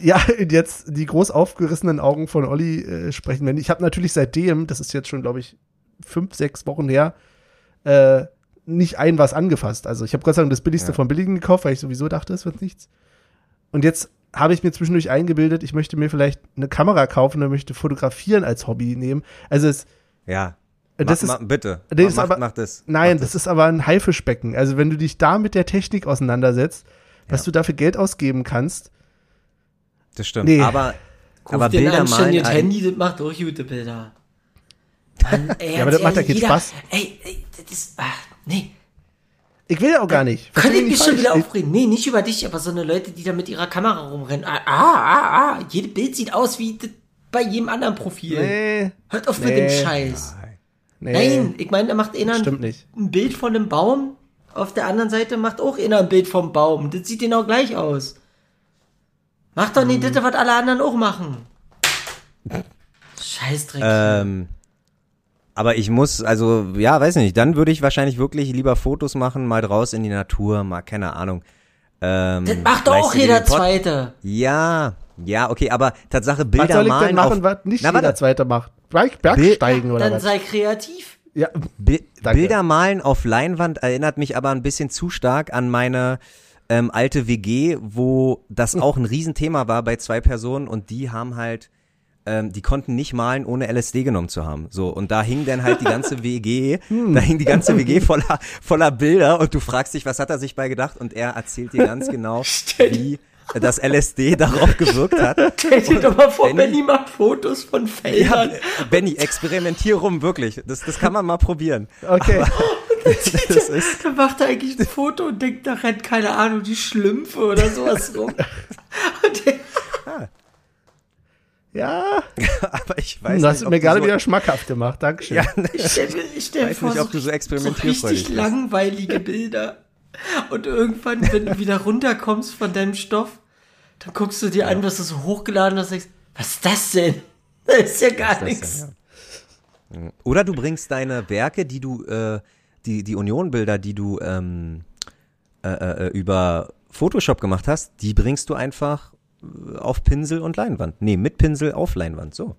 Ja, und jetzt die groß aufgerissenen Augen von Olli äh, sprechen. Ich habe natürlich seitdem, das ist jetzt schon, glaube ich, fünf, sechs Wochen her, äh, nicht ein was angefasst. Also ich habe Gott sei Dank das Billigste Ja. vom Billigen gekauft, weil ich sowieso dachte, es wird nichts. Und jetzt habe ich mir zwischendurch eingebildet, ich möchte mir vielleicht eine Kamera kaufen und möchte fotografieren als Hobby nehmen. Also es, Ja. Das mach, ist- mach, bitte. das mach, ist aber- mach das. nein, mach das ist aber ein Haifischbecken. Also wenn du dich da mit der Technik auseinandersetzt, was Ja. du dafür Geld ausgeben kannst, Das stimmt. Nee. Aber, aber dir Bilder anständiges ein- Handy, das macht auch gute Bilder. Mann, ey, Ja, aber das macht ja keinen Spaß. Ey, ey, das ist, ach, nee. ich will ja auch gar nicht. Kann Versteh ich mich nicht schon wieder falsch. aufregen? Nee, nicht über dich, aber so eine Leute, die da mit ihrer Kamera rumrennen. Ah, ah, ah, ah. Jedes Bild sieht aus wie bei jedem anderen Profil. Nee, Hört auf mit Nee. dem Scheiß. nee. Nein, ich meine, da macht einer ein, ein Bild von einem Baum. Auf der anderen Seite macht auch einer ein Bild vom Baum. Das sieht genau gleich aus. Macht doch nicht Mhm. das, was alle anderen auch machen. Scheißdreck. Ähm, aber ich muss, also, ja, weiß nicht, dann würde ich wahrscheinlich wirklich lieber Fotos machen, mal raus in die Natur, mal, keine Ahnung. Ähm, das macht doch auch jeder Zweite. Ja, ja, okay, aber Tatsache Was Bilder soll ich malen denn machen, auf, was nicht Na, jeder warte. Zweite macht? Berg, Bergsteigen oder Dann was? sei kreativ. Ja, Bi Danke. Bilder malen auf Leinwand erinnert mich aber ein bisschen zu stark an meine ähm, alte WG, wo das auch ein Riesenthema war bei zwei Personen und die haben halt, ähm, die konnten nicht malen, ohne LSD genommen zu haben. So, und da hing dann halt die ganze WG, da hing die ganze WG voller, voller Bilder und du fragst dich, was hat er sich bei gedacht und er erzählt dir ganz genau, wie das LSD darauf gewirkt hat. Stell dir doch mal vor, Benny- Benny macht Fotos von Ja, Feldern. Benny, experimentier rum, wirklich. Das, das kann man mal probieren. okay. Das ist, Dann macht er eigentlich ein Foto und denkt, da rennt, keine Ahnung, die Schlümpfe oder sowas rum. Ja, aber ich weiß du hast nicht, es ob mir gerade so, wieder schmackhaft gemacht. Dankeschön. Ja, ich stell mir, ich stell weiß vor, nicht, ob du so so richtig langweilige Bilder. Und irgendwann, wenn du wieder runterkommst von deinem Stoff, dann guckst du dir an, was du so hochgeladen hast und denkst, was ist das denn? Das ist ja gar das nichts. denn, Oder du bringst deine Werke, die du, äh, die, die Union-Bilder, die du ähm, äh, äh, über Photoshop gemacht hast, die bringst du einfach äh, auf Pinsel und Leinwand. Nee, mit Pinsel auf Leinwand, so.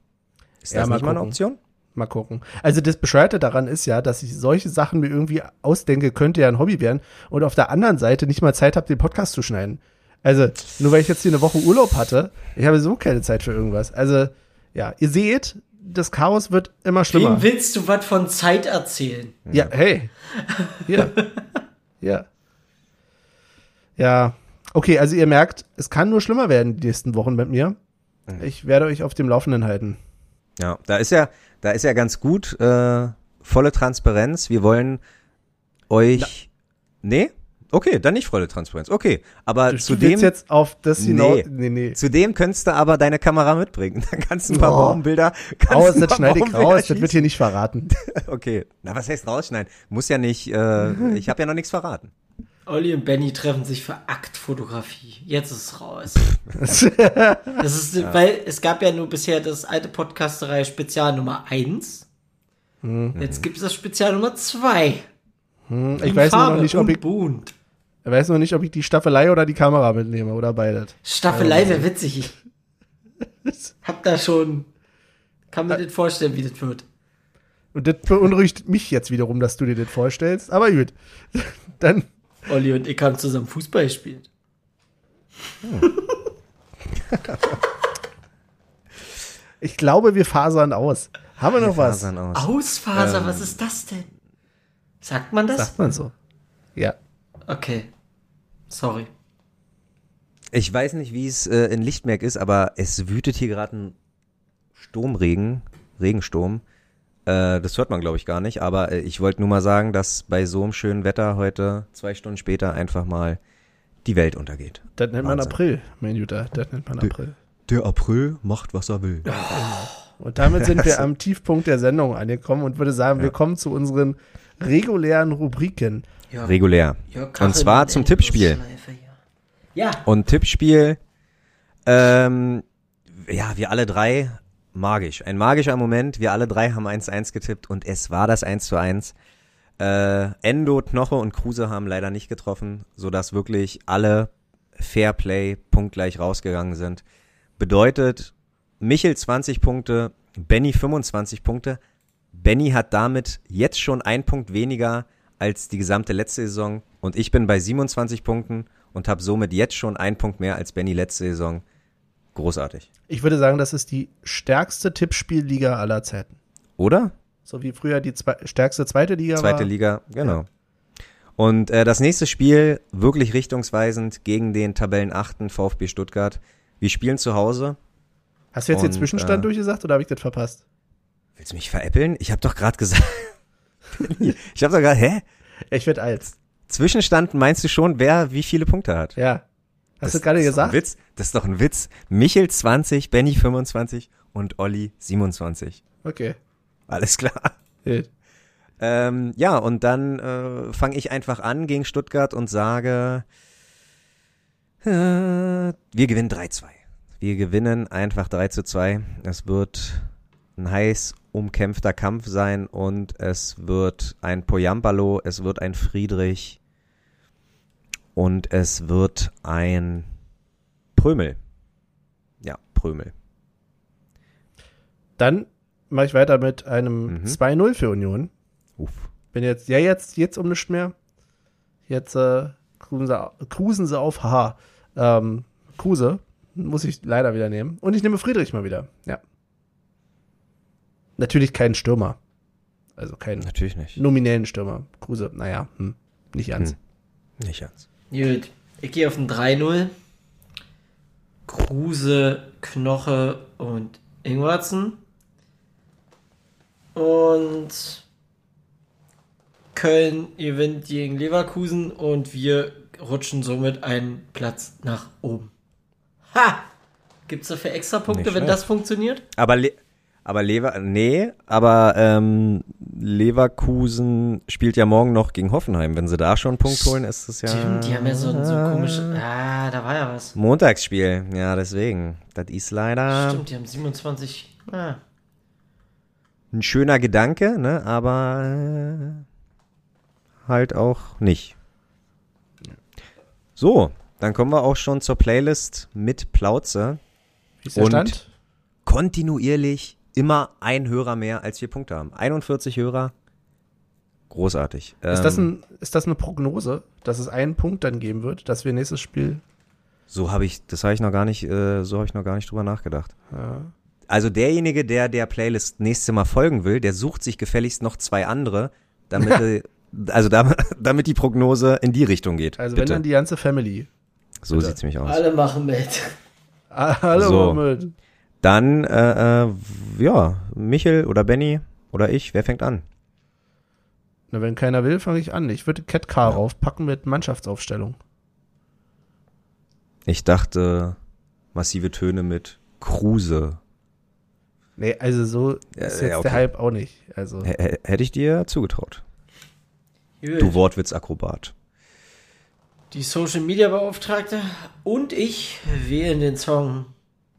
Ist Ja, das mal nicht mal eine. Option? Mal gucken. Also das Bescheuerte daran ist ja, dass ich solche Sachen mir irgendwie ausdenke, könnte ja ein Hobby werden und auf der anderen Seite nicht mal Zeit habe, den Podcast zu schneiden. Also, nur weil ich jetzt hier eine Woche Urlaub hatte, ich habe so keine Zeit für irgendwas. Also, ja, ihr seht, das Chaos wird immer schlimmer. Wem willst du was von Zeit erzählen? Ja, hey. Ja. ja. Ja. Okay, also ihr merkt, es kann nur schlimmer werden die nächsten Wochen mit mir. Ich werde euch auf dem Laufenden halten. Ja, da ist ja, da ist ja ganz gut, äh, volle Transparenz. Wir wollen euch. Nee? Okay, dann nicht volle Transparenz. Okay, aber Du zudem, jetzt auf das hinaus. Nee. Nee, nee. zudem könntest du aber deine Kamera mitbringen. Dann kannst du ein paar Oh. Baumbilder. Kannst Raus, das schneide ich raus, das wird hier nicht verraten. Okay, na was heißt rausschneiden? Muss ja nicht, äh, ich habe ja noch nichts verraten. Olli und Benny treffen sich für Aktfotografie. Jetzt ist es raus. Das ist, weil es gab ja nur bisher das alte Podcasterei Spezial Nummer 1. Jetzt gibt es das Spezial Nummer 2. Ich weiß noch nicht, ob ich, Bunt. ich weiß noch nicht, ob ich die Staffelei oder die Kamera mitnehme oder beides. Staffelei wäre witzig. Hab da schon. Kann mir das vorstellen, wie das wird. Und das beunruhigt mich jetzt wiederum, dass du dir das vorstellst. Aber gut. Dann, Olli und ich haben zusammen Fußball gespielt. ich glaube, wir fasern aus. Haben wir noch was? Fasern aus. Ausfaser, was ist das denn? Sagt man das? Sagt man so. Ja. Okay. Sorry. Ich weiß nicht, wie es äh, in Lichtmerk ist, aber es wütet hier gerade ein Sturmregen, Regensturm. Äh, das hört man, glaube ich, gar nicht. Aber äh, ich wollte nur mal sagen, dass bei so einem schönen Wetter heute, zwei Stunden später, einfach mal die Welt untergeht. Das nennt man Wahnsinn. April, mein Jutta. Das nennt man April. Der April macht, was er will. Und damit sind wir am Tiefpunkt der Sendung angekommen und würde sagen, wir kommen zu unseren regulären Rubriken. Ja, Regulär. ja, Und zwar zum Tippspiel. Ja. Und Tippspiel, ähm, ja, wir alle drei, magisch. Ein magischer Moment. Wir alle drei haben 1-1 getippt und es war das 1 zu 1. Äh, Endo, Knoche und Kruse haben leider nicht getroffen, sodass wirklich alle Fairplay punktgleich rausgegangen sind. Bedeutet, Michel 20 Punkte, Benny 25 Punkte. Benny hat damit jetzt schon ein Punkt weniger als die gesamte letzte Saison und ich bin bei 27 Punkten und habe somit jetzt schon einen Punkt mehr als Benny letzte Saison. Großartig. Ich würde sagen, das ist die stärkste Tippspielliga aller Zeiten. Oder? So wie früher die zwei, stärkste zweite Liga Zweite war. Liga, genau. Und äh, das nächste Spiel, wirklich richtungsweisend gegen den Tabellenachten VfB Stuttgart. Wir spielen zu Hause. Hast du jetzt den Und, Zwischenstand äh, durchgesagt oder habe ich das verpasst? Willst du mich veräppeln? Ich habe doch gerade gesagt. ich habe doch gerade, hä? Ich werde als. Zwischenstand meinst du schon, wer wie viele Punkte hat? Ja. Hast du gerade ein gesagt? Witz. Das ist doch ein Witz. Michel 20, Benny 25 und Olli 27. Okay. Alles klar. Gut. Ähm, ja, und dann äh, fange ich einfach an gegen Stuttgart und sage, äh, wir gewinnen 3-2. Wir gewinnen einfach 3 zu 2. Es wird ein heiß umkämpfter Kampf sein und es wird ein Poyampalo, es wird ein Friedrich und es wird ein Prömel. Ja, Prömel. Dann mache ich weiter mit einem Mhm. 2-0 für Union. Uff. Bin jetzt, ja, jetzt, jetzt um nichts mehr. Jetzt äh, cruisen, sie, cruisen sie auf, haha. Ähm, Kruse muss ich leider wieder nehmen. Und ich nehme Friedrich mal wieder. Ja. Natürlich keinen Stürmer. Also keinen Natürlich nicht. nominellen Stürmer. Kruse, naja, hm, nicht ganz. Hm. Nicht ganz. Gut, ich gehe auf ein 3-0. Kruse, Knoche und Ingwertsen. Und Köln gewinnt gegen Leverkusen und wir rutschen somit einen Platz nach oben. Ha! Gibt's dafür extra Punkte, wenn das funktioniert? Aber, Le aber Lever, nee, aber ähm, Leverkusen spielt ja morgen noch gegen Hoffenheim. Wenn sie da schon einen Punkt holen, ist es ja Stimmt, die haben ja so, ein- so komische. Ah, da war ja was. Montagsspiel. Ja, deswegen. Das ist leider Stimmt, die haben 27. Ah. ein schöner Gedanke, ne? Aber äh, halt auch nicht. So, dann kommen wir auch schon zur Playlist mit Plauze. Wie ist der Und- Stand? kontinuierlich immer ein Hörer mehr, als wir Punkte haben. 41 Hörer. Großartig. Ist, das Ähm, ein, ist das eine Prognose, dass es einen Punkt dann geben wird, dass wir nächstes Spiel. so habe ich, das habe ich noch gar nicht, äh, so habe ich noch gar nicht drüber nachgedacht. Ja. Also derjenige, der der Playlist nächste Mal folgen will, der sucht sich gefälligst noch zwei andere, damit, also damit, damit die Prognose in die Richtung geht. Also wenn Bitte. dann die ganze Family. so bitte. sieht's nämlich aus. Alle machen mit. Hallo, So. Mohammed. Dann, äh, äh, ja, Michel oder Benny oder ich, wer fängt an? Na, wenn keiner will, fange ich an. Ich würde Cat Car raufpacken mit Mannschaftsaufstellung. Ich dachte, massive Töne mit Kruse. Nee, also so Ja, ist ja, jetzt okay. der Hype auch nicht. Also, h- hätte ich dir zugetraut. Gut. Du Wortwitzakrobat. Die Social Media Beauftragte und ich wählen den Song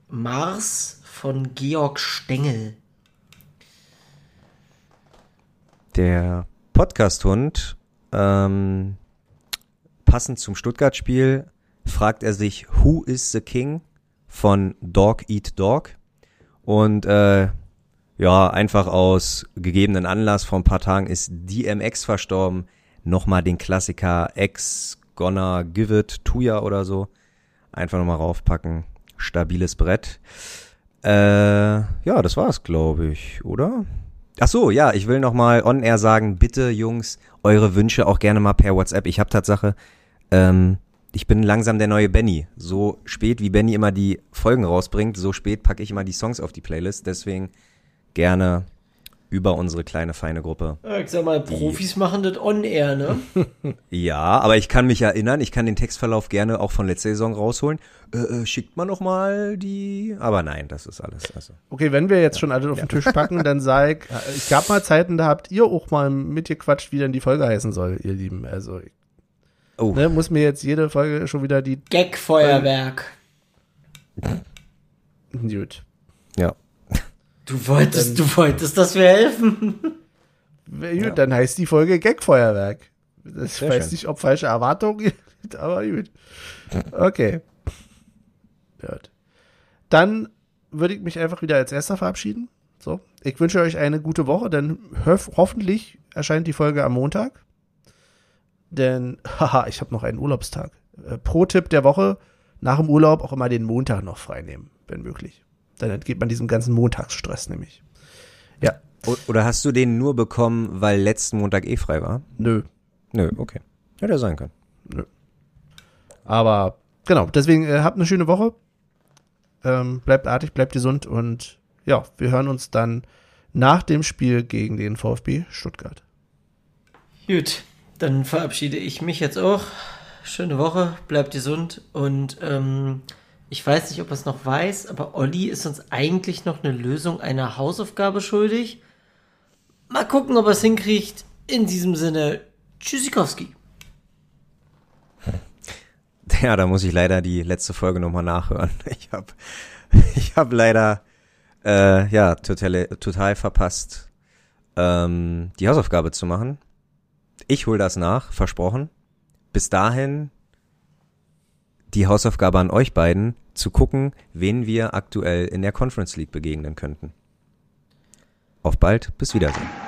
Mars von Georg Stengel. Der Podcast-Hund, ähm, passend zum Stuttgart-Spiel, fragt er sich, Who is the King von Dog Eat Dog? Und äh, ja, einfach aus gegebenen Anlass vor ein paar Tagen ist DMX verstorben. Nochmal den Klassiker X Gonna Give It Tuya oder so. Einfach nochmal raufpacken. Stabiles Brett. Äh, ja, das war's, glaube ich, oder? Ach so, ja, ich will noch mal on air sagen, bitte Jungs, eure Wünsche auch gerne mal per WhatsApp. Ich habe Tatsache, ähm, ich bin langsam der neue Benny. So spät wie Benny immer die Folgen rausbringt, so spät packe ich immer die Songs auf die Playlist. Deswegen gerne über unsere kleine feine Gruppe. Ja, Ich sag mal, Profis machen das on air, ne? Ja, aber ich kann mich erinnern, ich kann den Textverlauf gerne auch von letzter Saison rausholen. Äh, äh, schickt man noch mal die. Aber nein, das ist alles. Also. okay, wenn wir jetzt schon alle auf den Tisch packen, dann sag ich, ich gab mal Zeiten, da habt ihr auch mal mitgequatscht, wie denn die Folge heißen soll, ihr Lieben. Also, Oh, ne, muss mir jetzt jede Folge schon wieder die. Gag-Feuerwerk. Gut. Ja. Du wolltest, du wolltest, dass wir helfen. Gut, dann heißt die Folge Gagfeuerwerk. Ich Sehr weiß schön. nicht, ob falsche Erwartungen, aber gut. Okay. Gut. Dann würde ich mich einfach wieder als erster verabschieden. So. Ich wünsche euch eine gute Woche, denn hof hoffentlich erscheint die Folge am Montag. Denn, haha, ich habe noch einen Urlaubstag. Äh, Pro-Tipp der Woche, nach dem Urlaub auch immer den Montag noch frei nehmen, wenn möglich. Dann entgeht man diesem ganzen Montagsstress nämlich. Ja, Oder hast du den nur bekommen, weil letzten Montag eh frei war? nö. Nö, okay. Hätte ja sein können. Aber genau, deswegen äh, habt eine schöne Woche. Ähm, bleibt artig, bleibt gesund und ja, wir hören uns dann nach dem Spiel gegen den VfB Stuttgart. Gut, dann verabschiede ich mich jetzt auch. Schöne Woche, bleibt gesund und ähm, ich weiß nicht, ob er es noch weiß, aber Olli ist uns eigentlich noch eine Lösung einer Hausaufgabe schuldig. Mal gucken, ob er es hinkriegt. In diesem Sinne, Tschüssikowski. Ja, da muss ich leider die letzte Folge nochmal nachhören. Ich habe ich hab leider äh, ja, total, total verpasst, ähm, die Hausaufgabe zu machen. Ich hol das nach, versprochen. Bis dahin die Hausaufgabe an euch beiden, zu gucken, wen wir aktuell in der Conference League begegnen könnten. Auf bald, bis Wiedersehen.